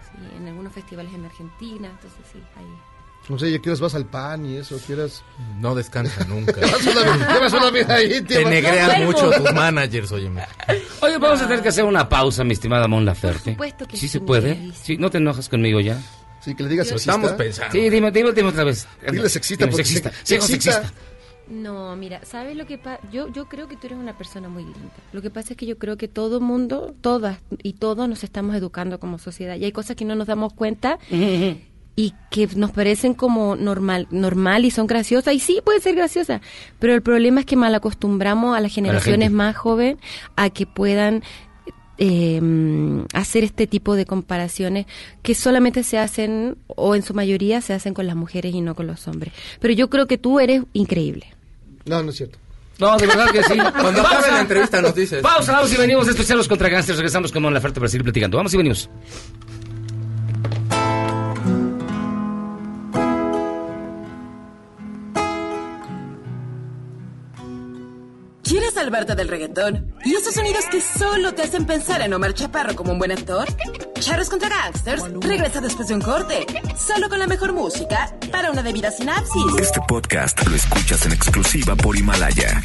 Sí, en algunos festivales en Argentina, entonces sí, ahí.
No sé, ya quieres vas al pan y eso, quieras...
No descansa nunca.
Llevas una, vida ahí,
Te
vas-
negrean
No
mucho tus managers, óyeme.
Oye, vamos a tener que hacer una pausa, mi estimada Mon Laferte.
supuesto que
sí.
sí,
se puede? Sí, ¿no te enojas conmigo ya?
Sí, que le digas sexista.
estamos pensando.
Sí, dime, dime, dime otra vez.
Dile sexista
Dime
se- sexista.
sexista.
No, mira, ¿sabes lo que pasa? Yo, yo creo que tú eres una persona muy linda. Lo que pasa es que yo creo que todo mundo, todas y todos nos estamos educando como sociedad. Y hay cosas que no nos damos cuenta y que nos parecen como normal, normal y son graciosas. Y sí, puede ser graciosa. Pero el problema es que mal acostumbramos a las generaciones más jóvenes a que puedan eh, hacer este tipo de comparaciones que solamente se hacen, o en su mayoría se hacen con las mujeres y no con los hombres. Pero yo creo que tú eres increíble.
No, no es cierto.
No, de verdad que sí.
Cuando
Pausa.
acabe la entrevista nos dices.
Pausa, vamos y venimos a escuchar los contra Gangsters. Regresamos con Mon Laferte para seguir platicando. Vamos y venimos.
Salvarte del reggaetón? ¿Y esos sonidos que solo te hacen pensar en Omar Chaparro como un buen actor? Charros contra Gangsters regresa después de un corte, solo con la mejor música para una debida sinapsis.
Este podcast lo escuchas en exclusiva por Himalaya.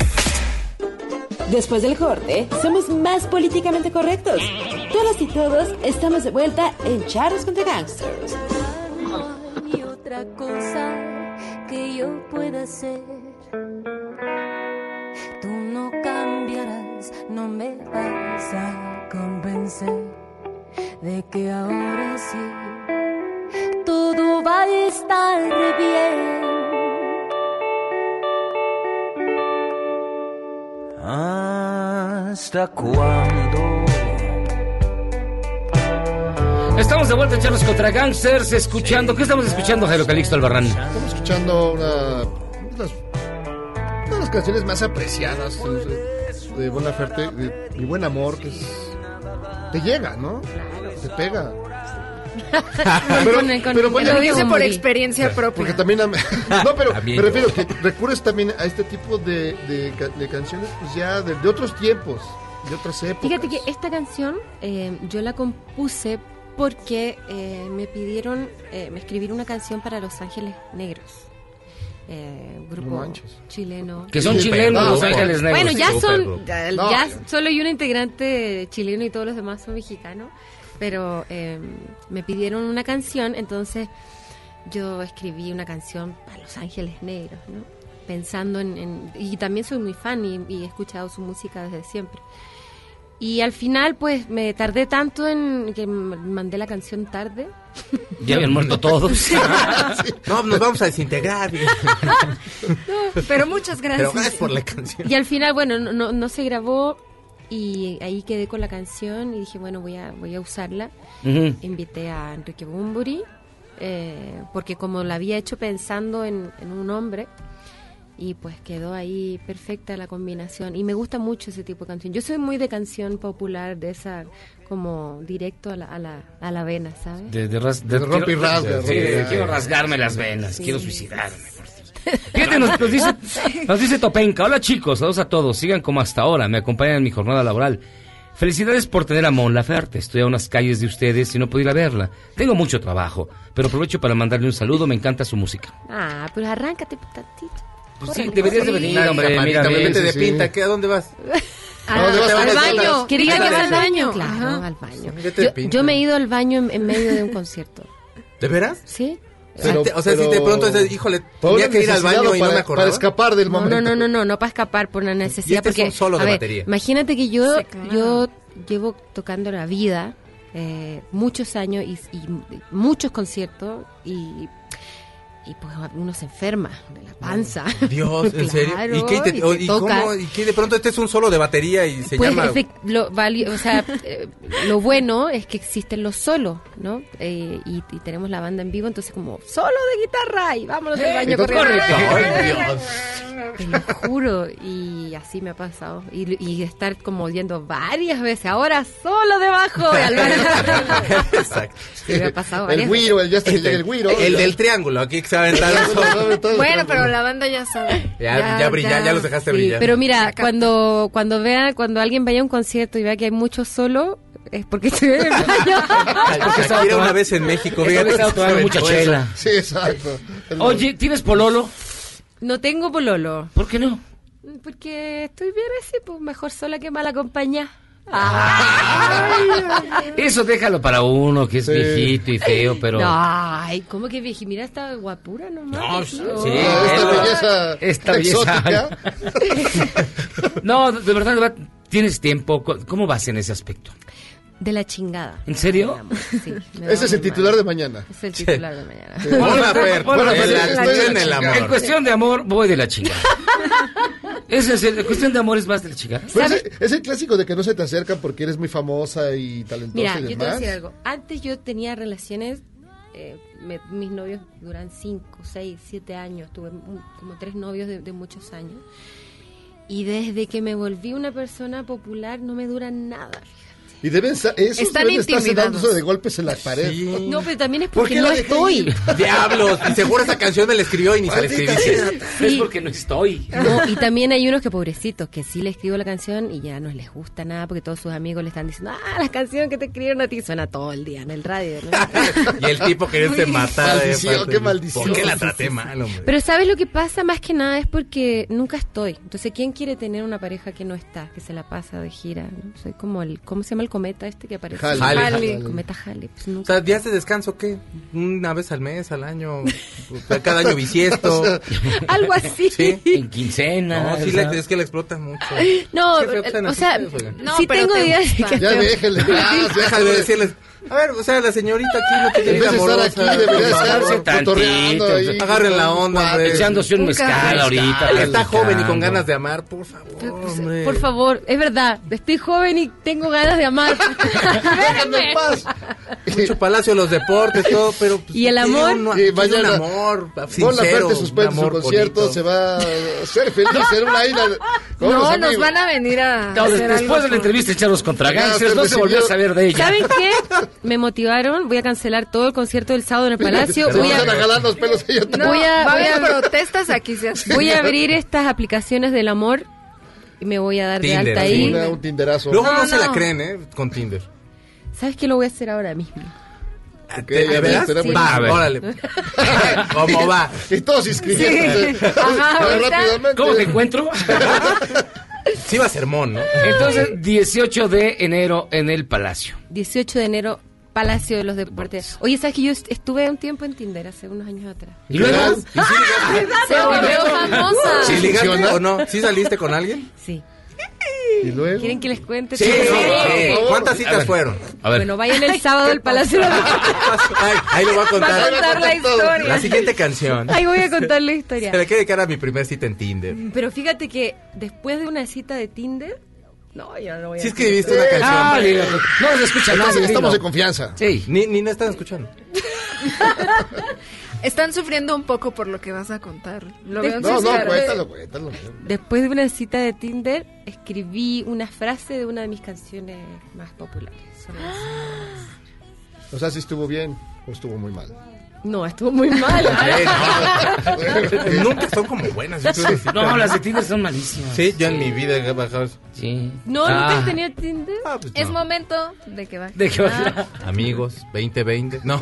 Después del corte, somos más políticamente correctos. Todas y todos estamos de vuelta en Charros contra Gangsters.
hay otra cosa que yo pueda hacer. No cambiarás, no me vas a convencer de que ahora sí todo va a estar bien.
¿Hasta cuándo?
Estamos de vuelta en Charlos contra Gangsters, escuchando. ¿Qué estamos escuchando, Jairo Calixto Albarrán?
Estamos escuchando una, canciones más apreciadas de, de Bon Laferte, de Mi Buen Amor, que es- te llega, ¿no? Te pega. Pero-
Con el- con
pero
el-
bueno,
Lo dice por experiencia propia.
Porque también... am- no, pero me refiero que recurres también a este tipo de, de, de canciones pues ya de, de otros tiempos, de otras épocas.
Fíjate que esta canción eh, yo la compuse porque eh, me pidieron, eh, me escribir una canción para Los Ángeles Negros. Eh, grupo
No
chileno.
Que son
Sí,
chilenos, Los Ángeles Negros.
Bueno, ya son,
No.
ya solo hay un integrante chileno y todos los demás son mexicanos, pero eh, me pidieron una canción, entonces yo escribí una canción para Los Ángeles Negros, ¿no? Pensando en, en- y también soy muy fan y, y he escuchado su música desde siempre. Y al final, pues, me tardé tanto en que mandé la canción tarde.
Ya habían muerto todos.
No, nos vamos a desintegrar.
Pero muchas gracias.
Pero gracias por la canción.
Y al final, bueno, no, no, se grabó y ahí quedé con la canción y dije, bueno, voy a, voy a usarla. Invité a Enrique Bumburi, eh, porque como la había hecho pensando en, en un hombre, y pues quedó ahí perfecta la combinación. Y me gusta mucho ese tipo de canción. Yo soy muy de canción popular, de esa como directo a la, a la, a la vena, ¿sabes?
De, de ras-
De rompe y rasga,
Sí, quiero rasgarme las venas, quiero suicidarme. por Dios. Fíjate, nos, nos dice, nos dice Topenka. Hola chicos, saludos a todos. Sigan como hasta ahora, me acompañan en mi jornada laboral. Felicidades por tener a Mon Laferte. Estoy a unas calles de ustedes y no puedo ir a verla. Tengo mucho trabajo, pero aprovecho para mandarle un saludo. Me encanta su música.
Ah, pero arráncate tantito.
Pues sí, deberías de venir, hombre. Mira,
de pinta. ¿A dónde vas?
Ah,
¿A dónde vas?
al
¿A
baño. Quería que al baño.
Ajá.
Claro, al baño. Yo, me he ido al baño en, en medio de un concierto.
¿De veras?
¿Sí?
Pero-
o sea, si de pronto dices, híjole, tenía que ir al baño y no
para-
me acordaba.
Para escapar del
No,
momento.
no, no, no, no, no para escapar por una necesidad.
este es
porque,
un solo
a
de
ver,
batería.
Imagínate que yo,
Sí, claro.
yo llevo tocando la vida eh, muchos años y, y muchos conciertos y, y pues uno se enferma de la panza.
Dios, ¿en serio?
Claro,
¿Y, qué te-
y
o-
te
y
toca.
cómo? ¿Y qué de pronto este es un solo de batería y se
Pues,
llama...
efect- lo, o sea, eh, lo bueno es que existen los solos, ¿no? Eh, y, y tenemos la banda en vivo, entonces como solo de guitarra y vámonos del baño corriendo.
correcto.
Ay, Dios.
Te lo juro, y así me ha pasado. Y, y estar como yendo varias veces, ahora solo debajo.
Exacto.
Sí, me ha pasado
El
varias
güiro, el el güiro.
El del triángulo, aquí se va a aventar un solo.
Bueno, pero la banda ya sabe.
Ya, ya, brilla, ya los dejaste
Sí,
brillar.
pero mira, cuando cuando vea, cuando alguien vaya a un concierto y vea que hay mucho solo, es porque estoy en el baño.
Shakira una vez en México,
porque
fíjate,
mucha chela.
Sí, exacto.
Oye, ¿tienes pololo?
No tengo pololo.
¿Por qué no?
Porque estoy bien así, pues mejor sola que mal acompañada.
Eso déjalo para uno que es viejito y feo, pero...
Ay, ¿cómo que vieji? Mira, esta guapura nomás.
No, sí,
Oh.
esta belleza
esta belleza. no, de verdad, ¿tienes tiempo? ¿Cómo vas en ese aspecto?
De la chingada.
¿En serio?
Sí,
Ese es el titular
mal.
de mañana.
Es el titular de mañana.
Hola, Fer,
Hola,
en
Fer,
la
estoy
cuestión del
la
amor.
En cuestión de amor, voy de la chingada. Es en la cuestión de amor es más de la chingada.
Es, es el clásico de que no se te acercan porque eres muy famosa y talentosa
Mira,
y
yo te voy a
demás.
decir algo. Antes yo tenía relaciones, eh, me- mis novios duran 5, 6, 7 años. Tuve un- como tres novios de, de muchos años. Y desde que me volví una persona popular no me duran nada.
Y deben esos
Están
deben
intimidados.
dándose de golpes en la pared.
Sí.
No, pero también es
¿Por
porque no estoy.
Diablos, seguro esa canción me la escribió y ni se la
sea.
Es porque no estoy.
No, y también hay unos que pobrecitos, que sí le escribo la canción y ya no les gusta nada porque todos sus amigos le están diciendo, ah, la canción que te escribieron a ti suena todo el día en el radio, ¿no?
Y el tipo queriéndose matar.
Maldición,
aparte.
qué maldición.
¿Por qué la traté mal, hombre?
Pero ¿sabes lo que pasa? Más que nada es porque nunca estoy. Entonces, ¿quién quiere tener una pareja que no está, que se la pasa de gira? ¿no? Soy como el, ¿cómo se llama el cometa este que aparece?
Halley.
Halley.
Halley.
Cometa Halley. Pues
O
nunca.
sea, días de descanso, ¿qué? ¿Una vez al mes, al año? Pues, Cada año bisiesto.
Algo así.
Sí.
En quincena.
No, sí, es que la explotan mucho.
No,
que sean
o sea.
No,
sí
pero
tengo
te
días que
Ya déjenle.
decirles. A ver, o sea, la señorita aquí no tiene
En vez de estar aquí, debería estar
Tantito,
cotorreando ahí.
Agarren la onda, hombre.
Echándose un
Un
mezcal ahorita.
Él está joven y con ganas de amar, por favor, hombre.
Por favor, es verdad, estoy joven y tengo ganas de amar.
Déjenme en paz.
Mucho palacio de los deportes, todo, pero... pues,
¿Y el amor?
uno-
Sí, vaya
un amor
Con la
sincero,
parte suspende su
amor
concierto,
bonito.
se va a ser feliz en una isla
No, nos
amigos.
van a venir a
No,
hacer
des-
algo
después de la entrevista echaros contra gangsters, no se volvió a saber de ella.
¿Saben qué? Me motivaron, voy a cancelar todo el concierto del sábado en el Palacio.
Se
Voy
a
a,
jalar los pelos ella
No,
Voy a- voy a-
protestas aquí. Se hace.
voy a abrir estas aplicaciones del amor y me voy a dar de alta ahí.
Una- un tinderazo.
Luego no,
No,
se la creen, ¿eh? Con Tinder.
¿Sabes qué lo voy a hacer ahora mismo?
Va,
A ver.
órale. ¿Cómo va?
Y todos inscribiéndose.
Sí. Ajá,
A ver,
ahorita.
rápidamente.
¿Cómo te encuentro?
Sí va a sermón, ¿no?
Entonces, 18 de enero en el Palacio.
18 de enero Palacio de los Deportes. Oye, ¿sabes que yo est- estuve un tiempo en Tinder hace unos años atrás?
¿Y luego? ¿Y sí
Se volvió famosa.
¿Sí ligaste o no? ¿Sí saliste con alguien?
Sí.
¿Y luego?
¿Quieren que les cuente?
Sí, sí, sí. ¿Cuántas
A
citas
ver.
fueron?
A ver.
Bueno, vayan el sábado al Palacio de Deportes.
Ay, ahí le voy a contar.
Va a contar la historia.
La siguiente canción.
Ahí voy a contar la historia.
Se le quiere dedicar a mi primer cita en Tinder.
Pero fíjate que después de una cita de Tinder, no, yo no voy a
Si
decir.
escribiste una canción.
Ah, no se escucha nada.
Estamos, estamos
dilo.
en confianza.
Sí.
Ni, ni no están escuchando.
Están sufriendo un poco por lo que vas a contar. Lo veo en
No, no,
caras.
cuéntalo, cuéntalo.
Después de una cita de Tinder, escribí una frase de una de mis canciones más populares. Son las-
O sea, si estuvo bien o estuvo muy mal.
No, estuvo muy mal.
Nunca son como buenas. yo creo que sí.
No, las de Tinder son malísimas.
Sí, yo en mi vida he bajado.
Sí.
No,
Ah.
nunca tenía Tinder.
Es momento de que baje.
¿De qué
Ah.
va?
Amigos, 2020. No,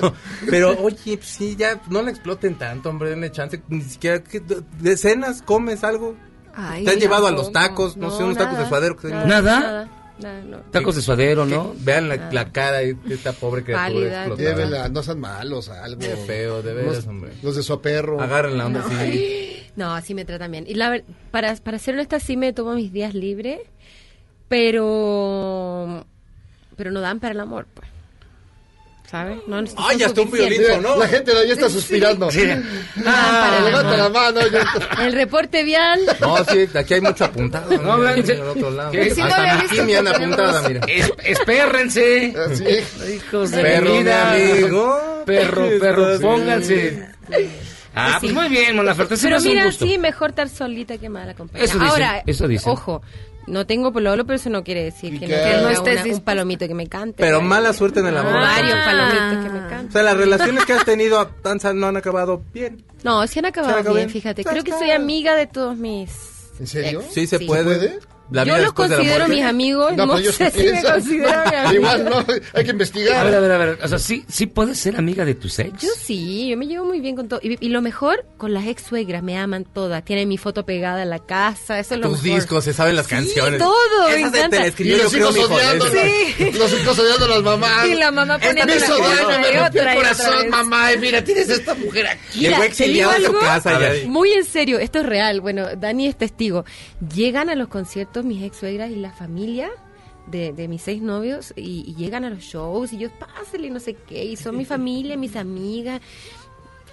pero oye, pues sí, ya no la exploten tanto, hombre, denle chance. Ni siquiera, ¿qué- de cenas, comes algo.
Ay,
Te han llevado a los tacos, no,
No,
sé, unos tacos de suadero. que
nada.
¿Nada?
Nada, no.
Tacos de suadero, ¿no?
Vean la, la cara de esta pobre criatura.
Llévela, no sean malos, algo.
Qué feo, de veras,
Los-
hombre.
Los de su perro.
Agarren la onda así.
No, así me tratan bien. Y la ver- para, para ser honesta, sí me tomo mis días libres, pero pero no dan para el amor, pues. ¿Sabes? No, no
Ay, ya está un violín sonó.
La gente de ahí está suspirando.
Ah,
levanta la mano. yo-
El reporte vial.
No, sí, aquí hay mucho apuntado.
No, Sí, no
visto
Kimi
que
anda
tenemos-
apuntada, mira.
Es- espérrense. Hijos de
Perro,
mi
amigo.
Perro,
Aquí
perro,
estás.
pónganse. Ah, pues muy bien, Mon Laferte,
Pero mira,
gusto.
sí, mejor estar solita que mal acompañada. Ahora,
eso dicen.
ojo, no tengo pololo, pero eso no quiere decir que no,
que
no
una-
estés
un palomito que me cante.
Pero mala suerte en el amor.
Varios
Ah.
palomitos que me
O
canten.
sea, las relaciones que has tenido no han acabado bien.
No, sí han acabado
¿Se han acabado
bien,
bien?
fíjate. Creo que soy amiga de todos mis...
¿En serio?
ex.
Sí se
Sí.
puede.
¿Se puede?
La
Yo los
después de la
considero mis amigos, no,
ellos
sé si me amigos.
Igual no, hay que
A ver, a
investigar.
ver, a ver. O sea, sí, sí puedes ser amiga de tus ex.
Yo sí, yo me llevo muy bien con todo. Y, y lo mejor, con las ex suegras, me aman todas. Tienen mi foto pegada en la casa, eso es lo
Tus
mejor.
discos, se saben las canciones.
todo, me
Esa se
encanta.
te
Y los hijos odiando,
Ese-
los hijos odiando a las mamás.
Y la mamá
Me
poniendo
hizo daño, me rompió el corazón, mamá. Y mira, tienes esta mujer aquí.
Llegó exiliado
¿te
a su casa.
Muy en serio, esto es real. Bueno, Dani es testigo. Llegan a los conciertos mis ex suegras y la familia de, de mis seis novios y, y llegan a los shows y yo, pásale, no sé qué. Y son mi familia, mis amigas.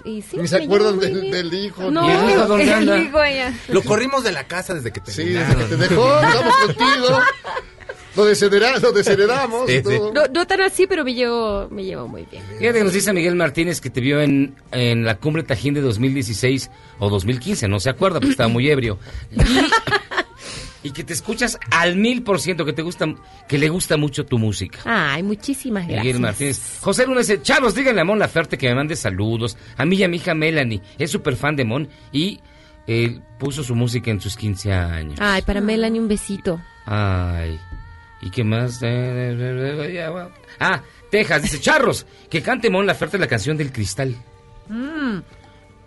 Y sí,
Ni se
me
acuerdan del, del hijo.
No,
¿Y el hijo dónde anda?
El hijo ella.
Lo corrimos de la casa desde que te
Sí, desde que te dejó, estamos contigo. Lo desheredamos, lo desheredamos.
Sí, sí.
No, no tan así, pero me llevo, me llevo muy bien.
Fíjate nos dice Miguel Martínez que te vio en, en la cumbre Tajín de 2016 o 2015, no se acuerda porque estaba muy ebrio. Y, y que te escuchas al mil por ciento, que te gusta, que le gusta mucho tu música.
Ay, muchísimas gracias.
Miguel Martínez. José Luna dice, chavos, díganle a Mon Laferte que me mande saludos. A mí y a mi hija Melanie. Es súper fan de Mon y eh, puso su música en sus 15 años.
Ay, para Melanie un besito.
Ay. ¿Y qué más? Ah, Texas, dice Charros, que cante Mon Laferte la canción del cristal.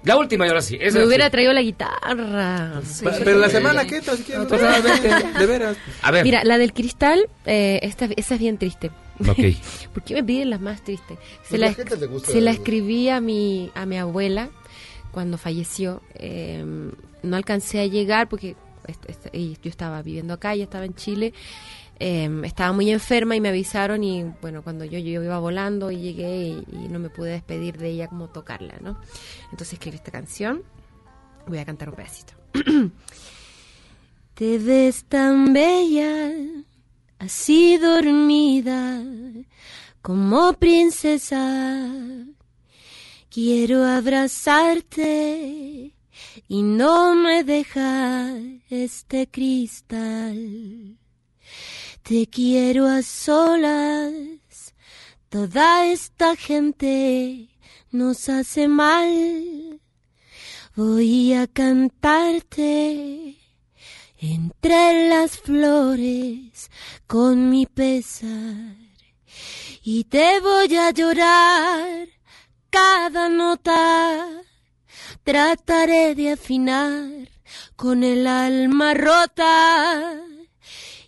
La última y ahora sí. esa
Me
sí.
hubiera traído la guitarra.
Pa- Pero la semana que entra, si quieres. De veras.
A ver.
Mira, la del cristal, eh, esta, esa es bien triste.
Ok.
¿Por qué me piden las más tristes? Se,
Pues
la,
la
se la escribí a mi, a mi abuela cuando falleció. Eh, no alcancé a llegar porque est- est- y yo estaba viviendo acá, ella estaba en Chile. Eh, estaba muy enferma y me avisaron y bueno, cuando yo, yo iba volando y llegué y, y no me pude despedir de ella como tocarla, ¿no? Entonces escribí esta canción. Voy a cantar un pedacito. Te ves tan bella, así dormida, como princesa. Quiero abrazarte y no me deja este cristal. Te quiero a solas, toda esta gente nos hace mal. Voy a cantarte entre las flores con mi pesar y te voy a llorar cada nota. Trataré de afinar con el alma rota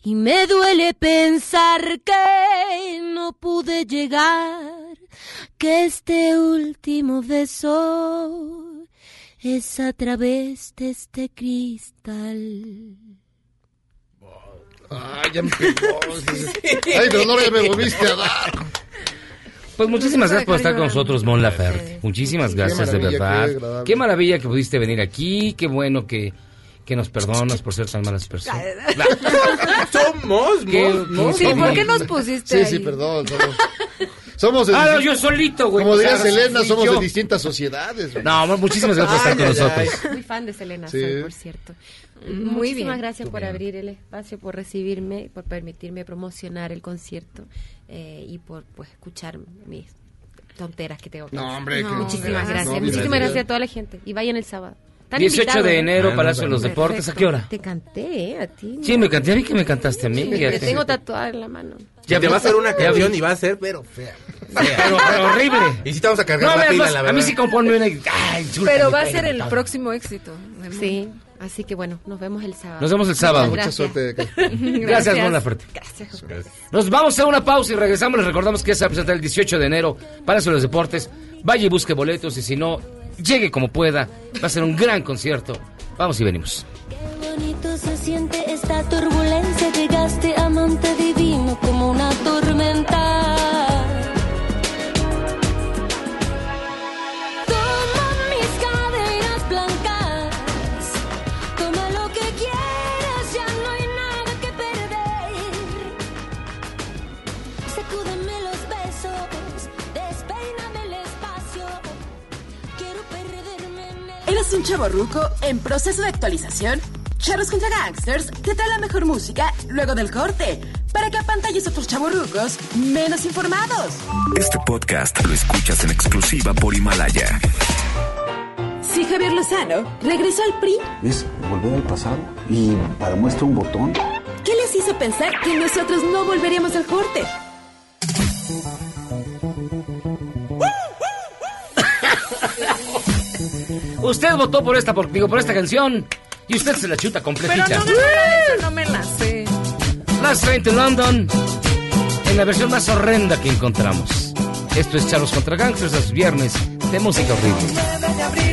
Y me duele pensar que no pude llegar, que este último beso es a través de este cristal.
Ay, ya me pegó. Ay, pero no me volviste a dar.
Pues muchísimas gracias por estar con nosotros, Mon Laferte. Muchísimas gracias, de
qué
verdad. Qué maravilla que pudiste venir aquí. Qué bueno que, que nos perdonas por ser tan malas personas.
Somos,
¿Qué-
mos.
Sí, ¿por qué nos pusiste
Sí,
ahí?
sí, perdón. Somos, somos
Ah, no, yo solito, güey.
Como
O sea,
diría Selena, somos
yo.
de distintas sociedades. güey.
No, muchísimas gracias por estar
Ay,
con
ay,
nosotros.
Muy fan de Selena,
Sí.
soy, por cierto.
Muy
Muchísimas
bien.
gracias por abrir el espacio, por recibirme, por permitirme promocionar el concierto eh, y por pues, escuchar mis tonteras que tengo. que
No,
decir.
hombre, que-
muchísimas
no,
gracias.
no,
muchísimas gracias a toda la gente. Y vayan el sábado. Están
18
invitados,
de enero,
Ah,
Palacio de los
Perfecto.
Deportes. ¿A qué hora?
Te canté, ¿eh? A ti.
Sí, me canté. A mí que me cantaste a mí.
Sí, te tengo tatuada en la mano.
Ya te va a hacer una canción y va a ser, pero fea.
Pero, pero horrible.
Y si te vamos a cargar
No,
la pila, la
a
verdad.
mí sí componme una... Ay,
Pero va a ser el próximo éxito.
Sí, así que bueno, nos vemos el sábado.
Nos vemos el sábado.
Mucha
gracias.
suerte.
Gracias, Mon Laferte.
Gracias.
Nos vamos a una pausa y regresamos. Les recordamos que se va a presentar el 18 de enero Palacio de los Deportes. Vaya y busque boletos y si no, llegue como pueda. Va a ser un gran concierto. Vamos y venimos.
Qué bonito se siente esta turbulencia. Llegaste amante divino como una tormenta. El.
¿Eres un chavo ruco en proceso de actualización? Charros contra Gangsters te trae la mejor música luego del corte para que apantalles a otros chavorrucos menos informados.
Este podcast lo escuchas en exclusiva por Himalaya.
Si Javier Lozano regresó al PRI,
Es volver al pasado y para muestra un botón.
¿qué les hizo pensar que nosotros no volveríamos al corte?
Usted votó por esta, por, digo, por esta canción y usted se la chuta
Pero
completita.
no, no, no me la sé.
Last Train to London en la versión más horrenda que encontramos. Esto es Charlos contra Gangsters los viernes de música horrible.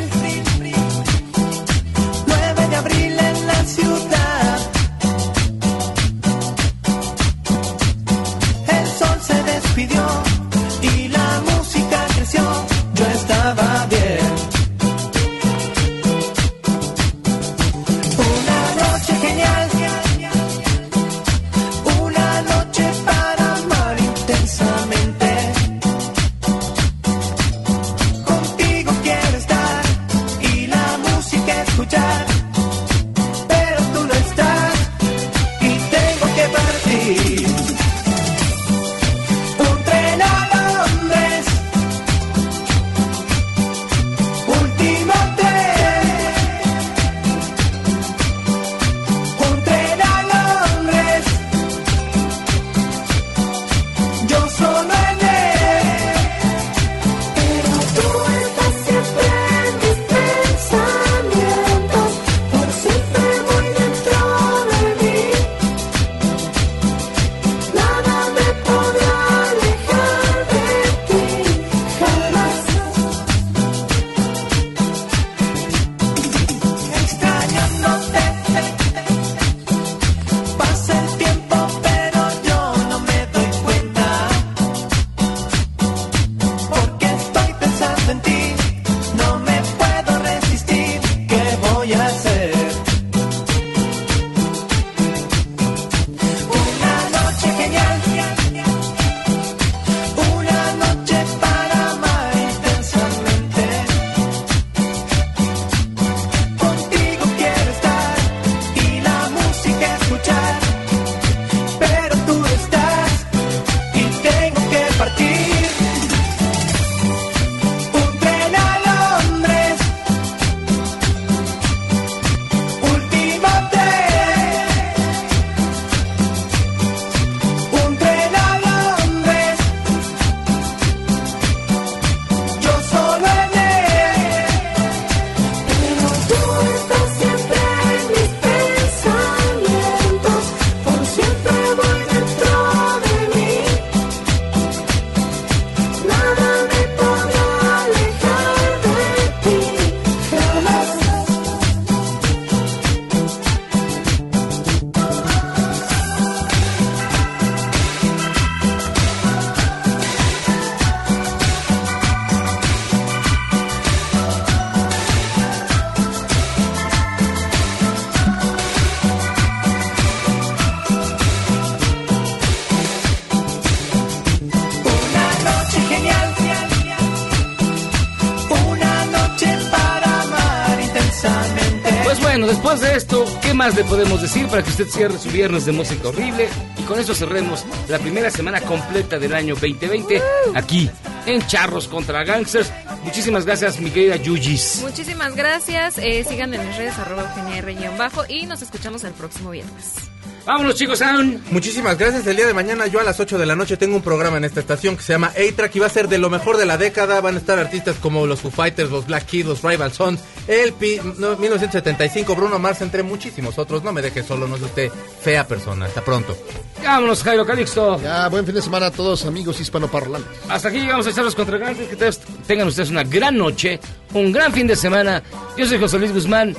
Esto, ¿qué más le podemos decir para que usted cierre su viernes de música horrible? Y con eso cerremos la primera semana completa del año 2020 aquí en Charros contra Gangsters. Muchísimas gracias, mi querida Yuyis.
Muchísimas gracias. Eh, sigan en mis redes arroba Eugenia R guion bajo y nos escuchamos el próximo viernes.
Vámonos, chicos, aún.
Muchísimas gracias. El día de mañana, yo a las 8 de la noche, tengo un programa en esta estación que se llama A-Track y va a ser de lo mejor de la década. Van a estar artistas como los Foo Fighters, los Black Keys, los Rival Sons, el Pi- no, 1975, Bruno Mars, entre muchísimos otros. No me deje solo, no es usted fea persona. Hasta pronto.
Vámonos, Jairo Calixto.
Ya, buen fin de semana a todos, amigos hispanoparlantes.
Hasta aquí llegamos a Charlos contra Gangsters. Que tengan ustedes una gran noche, un gran fin de semana. Yo soy José Luis Guzmán.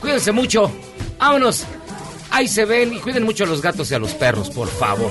Cuídense mucho. Vámonos. Ahí se ven y cuiden mucho a los gatos y a los perros, por favor.